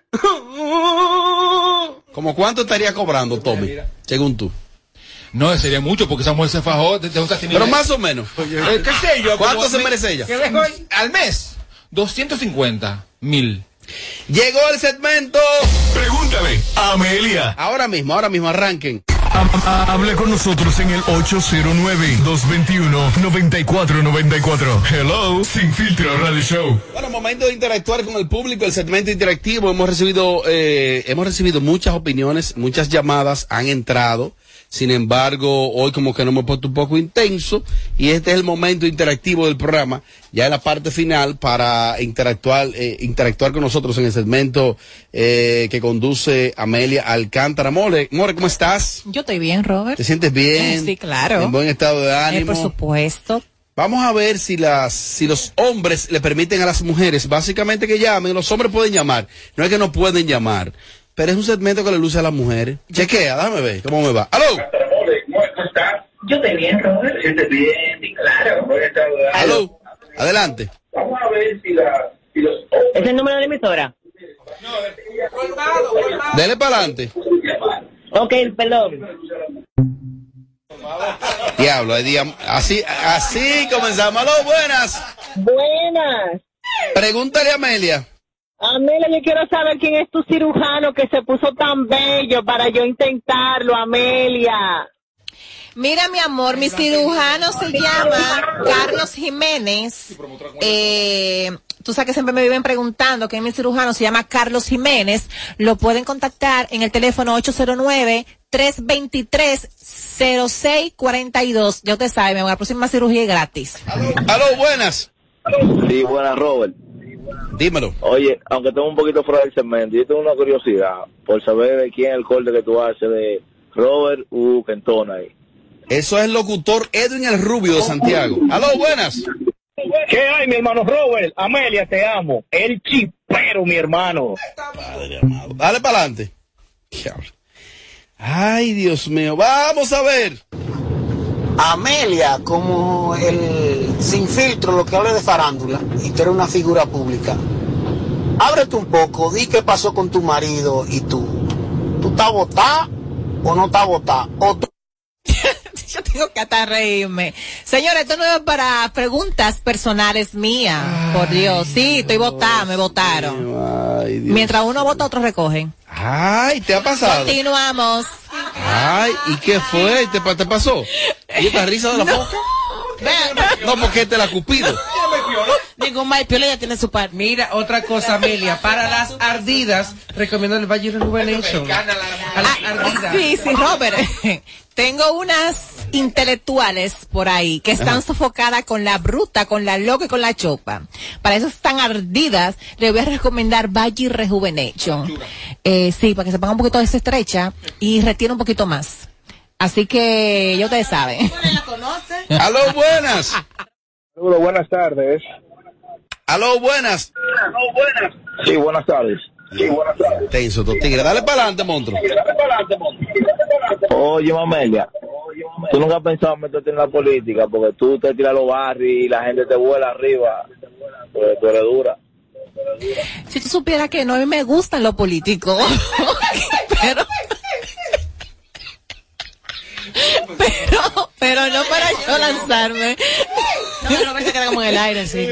¿Como cuánto estaría cobrando, Tommy? Según tú. No, sería mucho porque esa mujer se fajó de, de un Pero más o menos. Eh, ¿Qué sé yo? ¿Cuánto como se me- merece ella? ¿Qué le doy? Al mes. 250 mil. Llegó el segmento. Pregúntale a Amelia. Ahora mismo, ahora mismo, arranquen. Hable con nosotros en el 809-221-9494. Hello, Sin Filtro Radio Show. Bueno, momento de interactuar con el público, el segmento interactivo. Hemos recibido, eh, hemos recibido muchas opiniones, muchas llamadas han entrado. Sin embargo, hoy como que no me he puesto un poco intenso y este es el momento interactivo del programa, ya en la parte final para interactuar, eh, interactuar con nosotros en el segmento eh, que conduce Amelia Alcántara. More, More, ¿cómo estás? Yo estoy bien, Robert. ¿Te sientes bien? Sí, claro. En buen estado de Eh, ánimo. por supuesto. Vamos a ver si las, si los hombres le permiten a las mujeres, básicamente que llamen, los hombres pueden llamar, no es que no pueden llamar, pero es un segmento que le luce a las mujeres. Chequea, déjame ver cómo me va. ¡Aló! Yo estoy bien, Robert. Yo estoy bien, claro. ¡Aló! Adelante. Vamos a ver si, la, si los... ¿Es el número de la emisora? Dele para adelante. Ok, perdón. Diablo, así, así comenzamos. ¡Aló, buenas! Buenas. Pregúntale a Amelia. Amelia, yo quiero saber quién es tu cirujano que se puso tan bello para yo intentarlo, Amelia. Mira, mi amor, mi cirujano se llama Carlos Jiménez. Eh, tú sabes que siempre me viven preguntando quién es mi cirujano, se llama Carlos Jiménez. Lo pueden contactar en el teléfono 809-323-0642. Ya usted sabe, mi amor, la próxima cirugía es gratis. ¡Aló, buenas! Sí, buenas, Robert. Dímelo. Oye, aunque tengo un poquito fuera del segmento, yo tengo una curiosidad por saber de quién es el corte que tú haces de Robert U. Kentona ahí. Eso es el locutor Edwin el Rubio de Santiago. ¡Aló, buenas! ¿Qué hay, mi hermano Robert? Amelia, te amo. El chipero, mi hermano. Dale para adelante. Ay, Dios mío. Vamos a ver. Amelia, como el sin filtro, lo que habla de farándula, y tú eres una figura pública, ábrete un poco, di qué pasó con tu marido y tú. ¿Tú estás votada o no estás votada? O tú Yo tengo que hasta reírme. Señora, esto no es para preguntas personales mías. Por Dios. Sí, estoy votada, me votaron. Mientras uno vota, otros recogen. Ay, ¿te ha pasado? Continuamos. Ay, ¿y qué fue? ¿Te, te pasó? ¿Y esta risa de la No. boca? No, porque este la cupido. Ningún Maipiola ya tiene su par. Mira, otra cosa, Amelia. Para las ardidas, recomiendo el Valle Rejuvenation. A las ardidas. Sí, sí, Robert. Tengo unas intelectuales por ahí que están Ajá. sofocadas con la bruta, con la loca y con la chopa. Para eso están ardidas. Les voy a recomendar Valle Rejuvenation. Eh, sí, para que se ponga un poquito desestrecha y retiene un poquito más. Así que ya ustedes saben. ¡Aló, buenas! Saludos, buenas tardes. Aló, buenas. Sí, buenas tardes. Sí, buenas tardes. Tenso, dos tigres. Dale para adelante, monstruo. Oye, Mamelia, tú nunca has pensado meterte en la política porque tú te tiras los barrios y la gente te vuela arriba. Porque tú eres dura. Si tú supieras que no a mí me gustan los políticos. pero, pero, pero no para yo lanzarme. No, no, que se queda como en el aire, sí.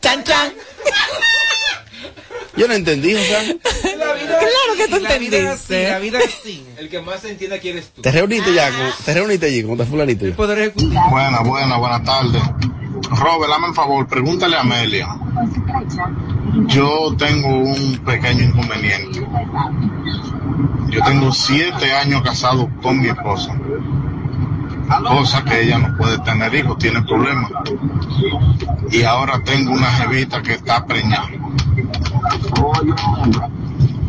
Chan, chan. Yo no entendí, o sea. Claro que tú La vida es así, entendiste. la vida es así. El que más se entiende aquí eres tú. Te reuniste ya con, te reuniste allí con tu fulanito. ya? Buenas, buenas, buenas tardes. Robert, dame el favor, pregúntale a Amelia. Yo tengo un pequeño inconveniente. Yo tengo siete años casado con mi esposa. Cosa que ella no puede tener hijos, tiene problemas. Y ahora tengo una jevita que está preñada.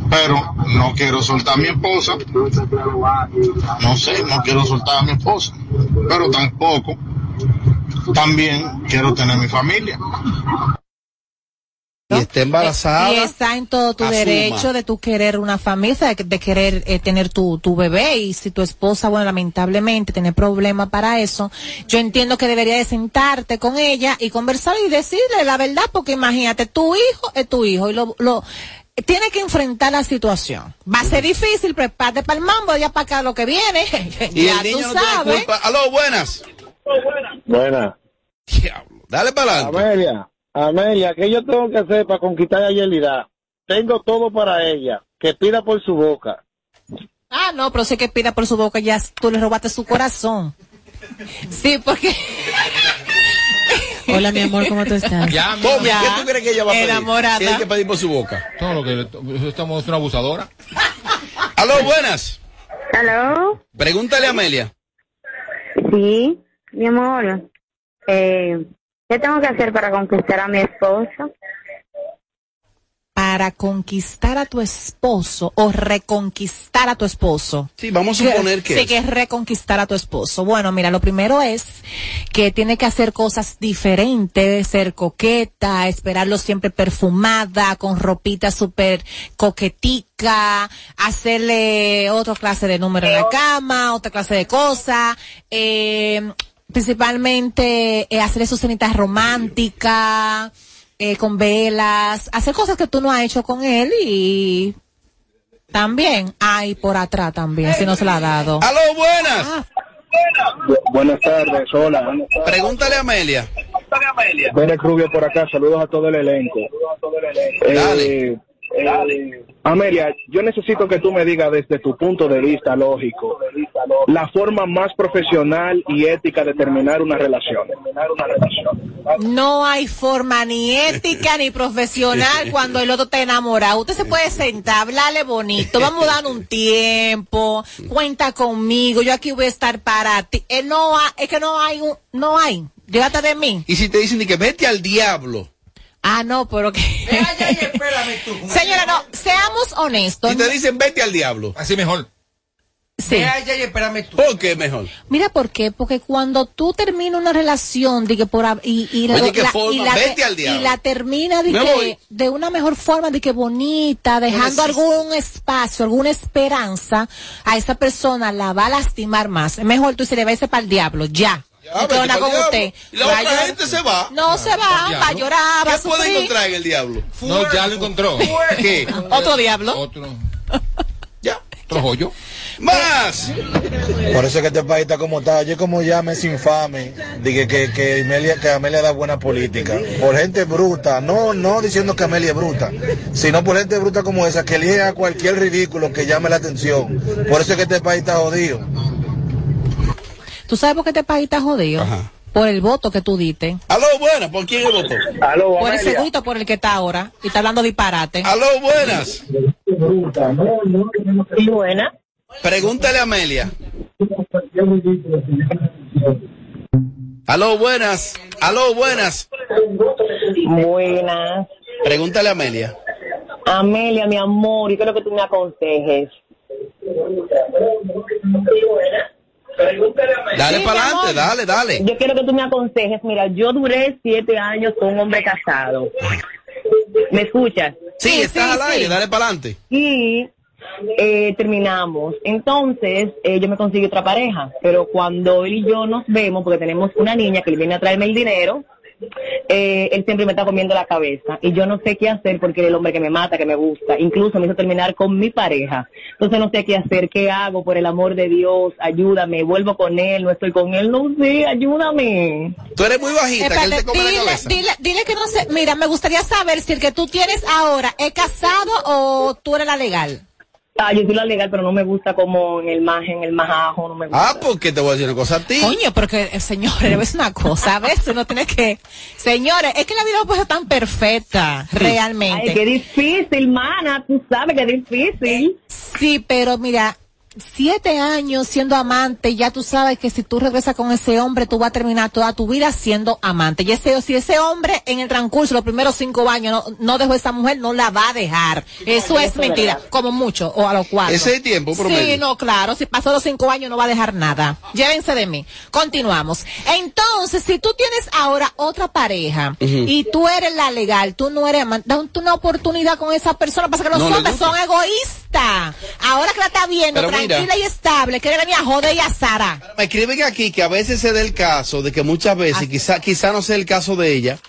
Pero no quiero soltar a mi esposa. No sé, no quiero soltar a mi esposa. Pero tampoco también quiero tener mi familia. Y está embarazada. Y está en todo tu asuma. derecho de tu querer una familia, de, de querer eh, tener tu, tu bebé. Y si tu esposa, bueno, lamentablemente tiene problemas para eso, yo entiendo que debería de sentarte con ella y conversar y decirle la verdad, porque imagínate, tu hijo es tu hijo y lo, lo tiene que enfrentar la situación. Va a ser difícil, prepárate para el mambo, ya para acá lo que viene. Y ya el niño tú no tiene sabes. culpa. Aló, buenas. Buenas. Dale para adelante. Amelia, Amelia, ¿qué yo tengo que hacer para conquistar a Yelida? Tengo todo para ella. Que pida por su boca. Ah, no, pero sé que pida por su boca, ya tú le robaste su corazón. Sí, porque... Hola, mi amor, ¿cómo tú estás? Ya, mi Tommy, Ya. ¿qué tú crees que ella va a pedir? Enamorada. Tiene que pedir por su boca. Todo lo que estamos una abusadora. Aló, buenas. ¿Aló? Pregúntale a Amelia. Sí, mi amor. Eh, ¿Qué tengo que hacer para conquistar a mi esposo? Para conquistar a tu esposo o reconquistar a tu esposo. Sí, vamos a suponer que Sí, es. que es reconquistar a tu esposo. Bueno, mira, lo primero es que tiene que hacer cosas diferentes, ser coqueta, esperarlo siempre perfumada, con ropita súper coquetica, hacerle otra clase de número en la cama, otra clase de cosas, eh, principalmente eh, hacerle sus cenitas románticas, eh, con velas, hacer cosas que tú no has hecho con él y también hay por atrás también, si no se la ha dado. Aló, buenas. Buenas tardes, hola. Pregúntale a Amelia. Derek Rubio por acá, saludos a todo el elenco. Eh, eh, Amelia, yo necesito que tú me digas desde tu punto de vista lógico la forma más profesional y ética de terminar una relación. No hay forma ni ética ni profesional cuando el otro está enamorado. Usted se puede sentar, hablarle bonito, vamos a dar un tiempo, cuenta conmigo, yo aquí voy a estar para ti. Eh, no, ha- es que no hay, un, no hay. Llévate de mí. Y si te dicen que vete al diablo. Ah, no, pero que... Señora, no, seamos honestos. Si te dicen vete al diablo. Así mejor. Sí. Ve allá y espérame tú. ¿Por qué mejor? Mira por qué, porque cuando tú terminas una relación de que por y, y Oye, ¿qué la, forma? y la, Vete al diablo. y la termina de, que, de una mejor forma, de que bonita, dejando sí. algún espacio, alguna esperanza, a esa persona la va a lastimar más. Es mejor tú se le va ese para el diablo, ya. Ya, No pa'l con diablo. usted. Y la Va otra llorar. gente se va. No se va, Ya, va a llorar, va a ¿Qué puede sufrir. encontrar en el diablo? No, ya lo encontró. ¿Qué? Otro diablo. Otro. Ya. Otro joyo. Más. Por eso es que este país está como está. Yo como llames infame, dije que, que, Amelia, que Amelia da buena política. Por gente bruta, no, no diciendo que Amelia es bruta, sino por gente bruta como esa que elige a cualquier ridículo que llame la atención. Por eso es que este país está jodido. ¿Tú sabes por qué este país está jodido? Por el voto que tú diste. Aló, buenas. ¿Por quién el voto? Aló, Por ese gusto por el que está ahora. Y está hablando disparate. Aló, buenas. Y buena. Pregúntale a Amelia. Aló, buenas. Aló, buenas. Buenas. Pregúntale a Amelia. Amelia, mi amor, ¿y qué es lo que tú me aconsejes? Dale Sí, para adelante, dale, dale. Yo quiero que tú me aconsejes. Mira, yo duré siete años con un hombre casado. ¿Me escuchas? Sí, estás al aire, dale para adelante. Y eh, terminamos. Entonces, eh, yo me consigo otra pareja. Pero cuando él y yo nos vemos, porque tenemos una niña que él viene a traerme el dinero, eh, él siempre me está comiendo la cabeza. Y yo no sé qué hacer porque es el hombre que me mata, que me gusta. Incluso me hizo terminar con mi pareja. Entonces no sé qué hacer, qué hago, por el amor de Dios, ayúdame, vuelvo con él, no estoy con él, no sé, ayúdame. Tú eres muy bajita, que él te come la dile, cabeza. dile, dile que no sé. Mira, me gustaría saber si el que tú tienes ahora es casado o tú eres la legal. Ah, yo soy la legal, pero no me gusta como en el más, en el majajo, no me gusta. Ah, porque te voy a decir una cosa a ti. Coño, porque, eh, señores, es una cosa, a veces uno tiene que... Señores, es que la vida no puede ser tan perfecta, realmente. Ay, qué difícil, mana, tú sabes que es difícil. Sí, pero mira, siete años siendo amante, ya tú sabes que si tú regresas con ese hombre, tú vas a terminar toda tu vida siendo amante. Y ese, si ese hombre en el transcurso, los primeros cinco años, no, no dejó a esa mujer, no la va a dejar. Eso es mentira, verdad. como mucho, o a los cuatro. Ese es el tiempo Sí, promedio. no, claro, si pasó los cinco años no va a dejar nada. Llévense de mí. Continuamos. Entonces, si tú tienes ahora otra pareja y tú eres la legal, tú no eres amante, date una oportunidad con esa persona, pasa que los No hombres son egoístas. Ahora que la está viendo Pero mira. tranquila y estable, quiere venir a joder y a Sara. Me escriben aquí que a veces se da el caso de que muchas Ah. veces, quizá, quizá no sea el caso de ella,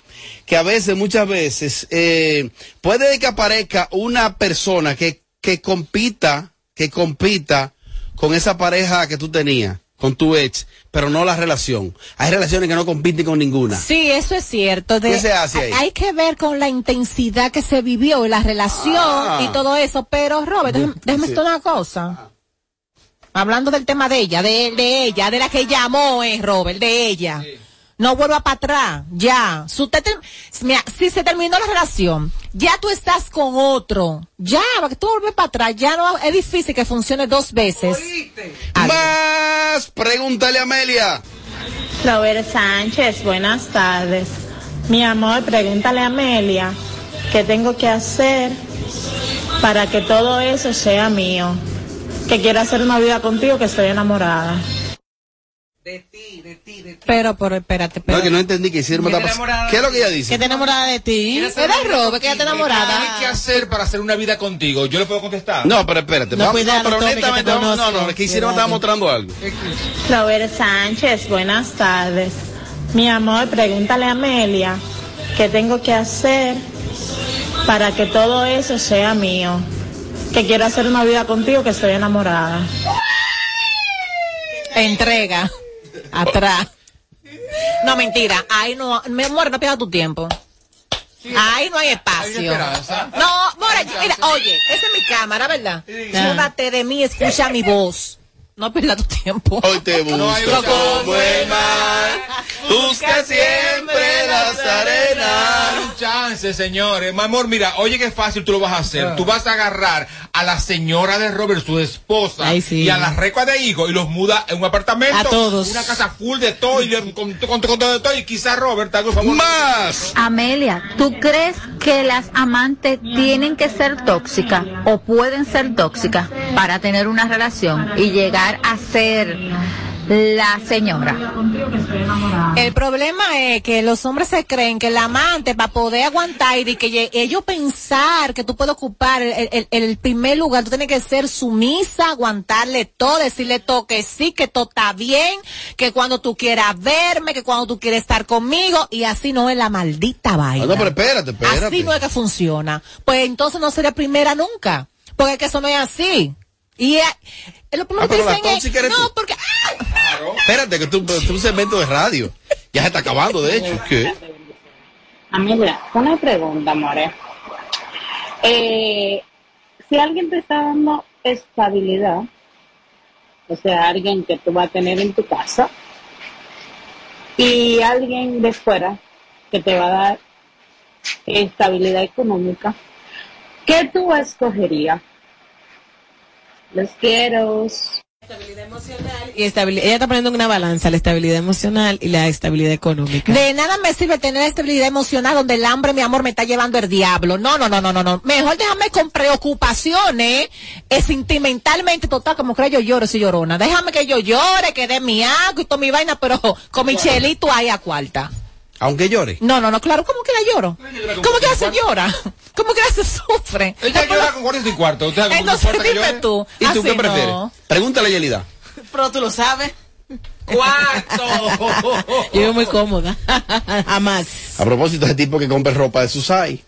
que a veces, muchas veces, eh, puede que aparezca una persona que, que compita, que compita con esa pareja que tú tenías, con tu ex, pero no la relación. Hay relaciones que no compiten con ninguna. Sí, eso es cierto. De- ¿Qué se hace ahí? Hay que ver con la intensidad que se vivió y la relación Ah. y todo eso. Pero, Robert, déjame, déjame Sí. decirte una cosa. Hablando del tema de ella, de, de ella, de la que llamó, es Robert, de ella. No vuelva para atrás, ya. Si, usted mira, si se terminó la relación, ya tú estás con otro, ya, para que tú vuelves para atrás, ya no es difícil que funcione dos veces. Más, pregúntale a Amelia. Robert Sánchez, buenas tardes. Mi amor, pregúntale a Amelia qué tengo que hacer para que todo eso sea mío. Que quiero hacer una vida contigo, que estoy enamorada. Pero, pero, espérate, No, pero. que no entendí que hicieron ¿Qué te ¿Qué es lo que ella que dice? está enamorada de ti. ¿Quieres ¿Verdad, ser Robert? Que ella está ¿Qué enamorada. hay que hacer para hacer una vida contigo? ¿Yo le puedo contestar? No, pero espérate. No, vamos, cuidado, pero Tommy, que te honestamente, vamos- no, no, es que hicieron estaba mostrando algo. Robert Sánchez, buenas tardes. Mi amor, pregúntale a Amelia qué tengo que hacer para que todo eso sea mío. Que quiero hacer una vida contigo, que estoy enamorada. Entrega. Atrás. No, mentira. Ahí no, mi amor, no pierdas tu tiempo. Ahí no hay espacio. Hay. No, Mora, mira, oye, esa es mi cámara, ¿verdad? Súbate de mí, escucha mi voz. No pierdas tu tiempo. Hoy te busco hay como el mar, busca siempre las arenas. Un chance, señores. Mi amor, mira, oye qué fácil tú lo vas a hacer. Tú vas a agarrar a la señora de Robert, su esposa, Ay, sí. y a la recua de hijos y los muda en un apartamento. A todos. Una casa full de todo y con, con- con todo de todo. Y quizá Robert te haga un favor. Más. Amelia, ¿tú crees que las amantes tienen que ser tóxicas o pueden ser tóxicas para tener una relación y llegar a ser la señora? El problema es que los hombres se creen que el amante para poder aguantar y que ellos pensar que tú puedes ocupar el, el- el primer lugar, tú tienes que ser sumisa, aguantarle todo, decirle todo que sí, que todo está bien, que cuando tú quieras verme, que cuando tú quieres estar conmigo y así no es la maldita vaina. Ah, no, pero espérate, espérate. Así no es que funciona. Pues entonces no sería primera nunca, porque es que eso no es así. Y lo primero Ah, que pero la dicen es, tóxica eres no, tú. porque Espérate, que tú, tú es un segmento de radio. Ya se está acabando, de hecho. ¿Qué? Amelia, una pregunta, amores. Eh, si alguien te está dando estabilidad, o sea, alguien que tú vas a tener en tu casa, y alguien de fuera que te va a dar estabilidad económica, ¿qué tú escogerías? Los quiero. Y estabilidad, ella está poniendo en una balanza la estabilidad emocional y la estabilidad económica. De nada me sirve tener estabilidad emocional donde el hambre, mi amor, me está llevando el diablo. No, no, no, no, no, no. Mejor déjame con preocupaciones, es sentimentalmente total, como que yo lloro, si llorona. Déjame que yo llore, que dé mi agua y toda mi vaina, pero con mi chelito ahí a cuarta. Aunque llore. No, no, no, claro, ¿cómo que la lloro? ¿Cómo que la se llora? ¿Cómo que la se sufre? Ella llora con cuartos y cuarto. ¿Usted Entonces dime tú. ¿Y tú qué prefieres? Pregúntale a Yelida. Pero tú lo sabes. ¡Cuarto! Yo muy cómoda. Jamás. A propósito, ese tipo que compra ropa de Susai.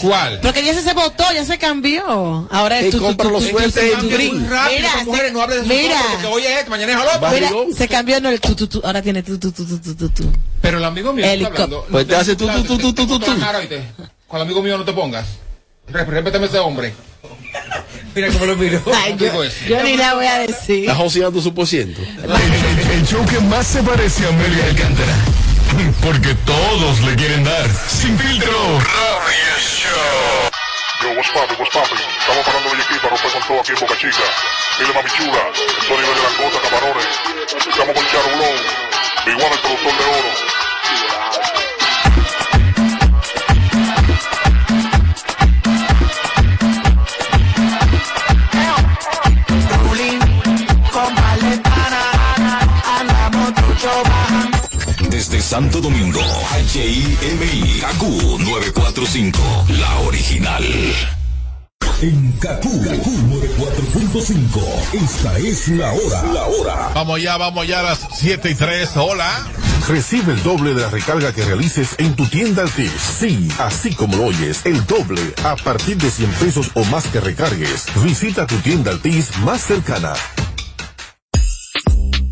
¿Cuál? Porque ya se, se votó, ya se cambió. Ahora es tú, tú, compra tú, los tú, sueltes tú, en tú, tu tú. drink. Rápido, Mira, mujeres, no hables de mira. porque hoy es mañana es. Mira, se cambió no el tú, tú, tú, ahora tiene tú, tú, tú, tú, tú, tú, tú. Pero el amigo mío está Helicóptero. hablando. Pues te hace tú, tú, tú, tú, tú, tú, tú. Trabajar, oíste. Con el amigo mío no te pongas. Re- Respétame ese hombre. Mira cómo lo miro. Yo, yo ni la voy a decir. Estás joseando su por ciento. El, el show que más se parece a Amelia Alcántara. Porque todos le quieren dar. Sin filtro. Radio Show. Yo, what's poppin', what's poppin'? Estamos parando de aquí para con todo aquí en Boca Chica. Dile mami chula, estoy nivel de langota, camarones. Estamos con Charulón, igual el productor de oro. Desde Santo Domingo, HIMI, KQ 945, la original. En Kaku, 94.5, esta es la hora. La hora. Vamos ya, vamos ya a las 7 y 3. Hola. Recibe el doble de la recarga que realices en tu tienda Altis. Sí, así como lo oyes, el doble a partir de 100 pesos o más que recargues. Visita tu tienda Altis más cercana.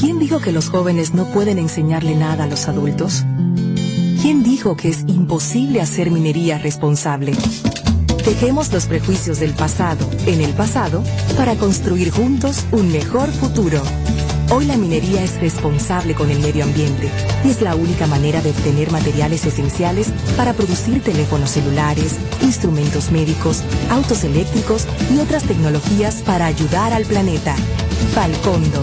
¿Quién dijo que los jóvenes no pueden enseñarle nada a los adultos? ¿Quién dijo que es imposible hacer minería responsable? Dejemos los prejuicios del pasado en el pasado para construir juntos un mejor futuro. Hoy la minería es responsable con el medio ambiente y es la única manera de obtener materiales esenciales para producir teléfonos celulares, instrumentos médicos, autos eléctricos y otras tecnologías para ayudar al planeta. Falcondo,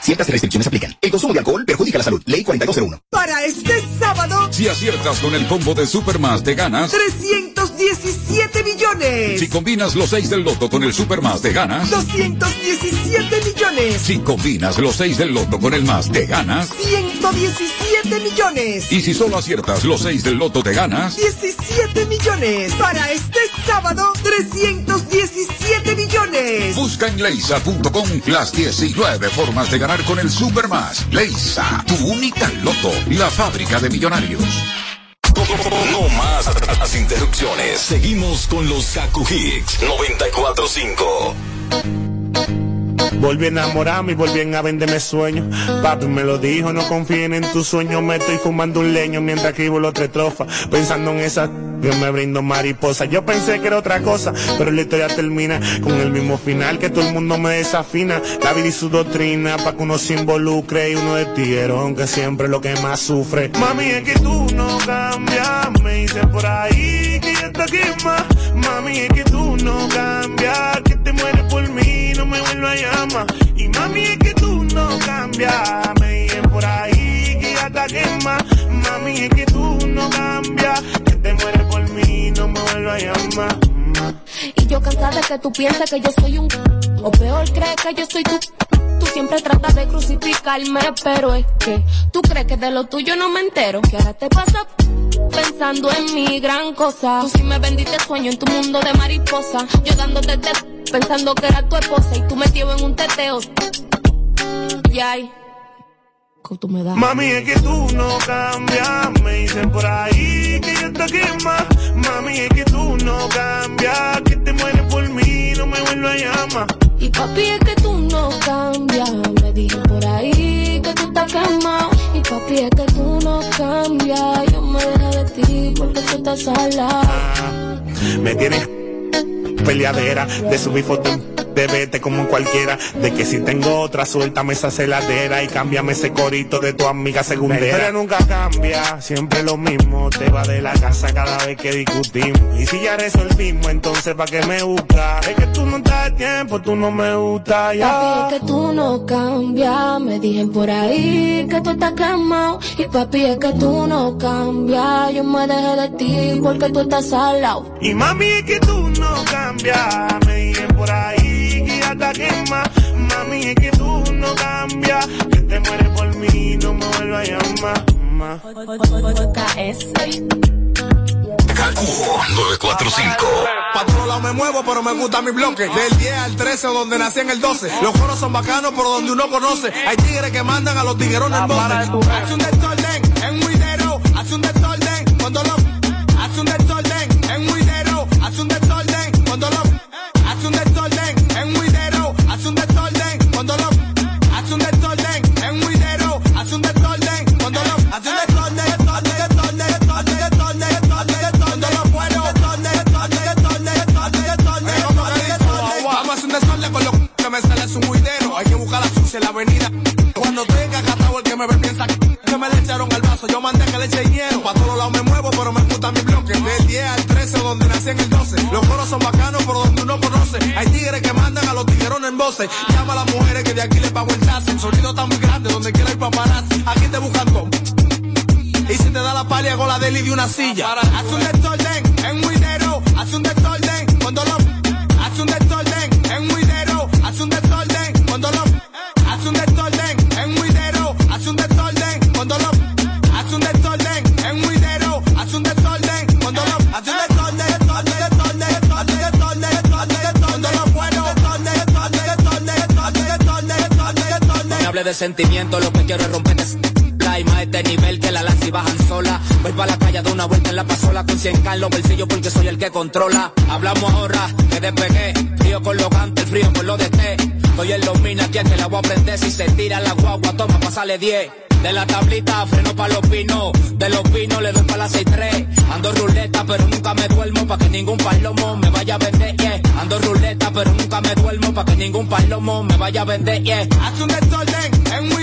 Ciertas restricciones aplican. El consumo de alcohol perjudica la salud. Ley 4201. Para este sábado, Si aciertas con el combo de Supermas, te ganas. 317 millones. Si combinas los 6 del loto con el Supermas, te ganas. 217 millones. Si combinas los 6 del loto con el más, te ganas. 117 millones. Y si solo aciertas los 6 del loto, te ganas. 17 millones. Para este sábado, 317 millones. Busca en leisa.com las 19 formas de ganar con el Supermas. Leisa, tu única loto, la fábrica de millonarios. No más las interrupciones. Seguimos con los Kaku Hicks 945. Volví a enamorarme y volví a venderme sueños. Papi me lo dijo, no confíen en tus sueños. Me estoy fumando un leño mientras escribo los tres trofas. Pensando en esa que me brindo mariposa. Yo pensé que era otra cosa, pero la historia termina con el mismo final que todo el mundo me desafina. La vida y su doctrina, pa' que uno se involucre y uno de tiguero, aunque siempre es lo que más sufre. Mami, es que tú no cambias, me dicen por ahí que ya está quema. Mami, es que tú no cambias, que te mueres por mí, me vuelvas a llamar. Y mami, es que tú no cambias, me dicen por ahí que ya está quema. Mami, es que tú no cambias, que te mueres por mí, no me vuelvas a llamar. Yo cansada de que tú pienses que yo soy un o peor crees que yo soy tu Tú siempre tratas de crucificarme, pero es que tú crees que de lo tuyo no me entero. Que ahora te pasa pensando en mi gran cosa. Tú sí me vendiste sueño en tu mundo de mariposa. Yo dándote te pensando que era tu esposa y tú metido en un teteo. Y ay, que tú me das. Mami, es que tú no cambias. Me dicen por ahí que yo te quema. Mami, es que tú no cambias. Que te mueres por mí, no me vuelvo a llamar. Y papi, es que tú no cambias. Me dicen por ahí que tú estás quemado. Y papi, es que tú no cambias. Yo me dejé de ti porque tú estás salado. Me tienes peleadera de subir fotos de vete como cualquiera de que si tengo otra suéltame esa celadera y cámbiame ese corito de tu amiga segundera la historia nunca cambia siempre lo mismo te va de la casa cada vez que discutimos y si ya resolvimos entonces pa' qué me busca es que tú no estás de tiempo tú no me gustas ya Papi, es que tú no cambias. Me dijen por ahí que tú estás quemado. Y papi, es que tú no cambias. Yo me dejé de ti porque tú estás salado. Y mami, es que tú no cambias. Me dicen por ahí que ya está quema. Mami, es que tú no cambias. Que te mueres por mí, no me vuelvas a llamar. Ma. Kaku 945. Pa' todos lados me muevo, pero me gusta mi bloque. Del 10 al 13, donde nací en el 12. Los coros son bacanos, por donde uno conoce. Hay tigres que mandan a los tiguerones en voces. 100K en los bolsillos porque soy el que controla. Hablamos ahora, que despegué. Frío con los cante, el frío con lo desté. Estoy en los minas, que es que la voy a prender. Si se tira la guagua, toma, pasale 10. De la tablita freno pa' los pinos, de los pinos le doy pa' las 6-3. Ando ruleta, pero nunca me duermo pa' que ningún palomo me vaya a vender, yeah. Ando ruleta, pero nunca me duermo pa' que ningún palomo me vaya a vender, yeah. Haz un desorden en un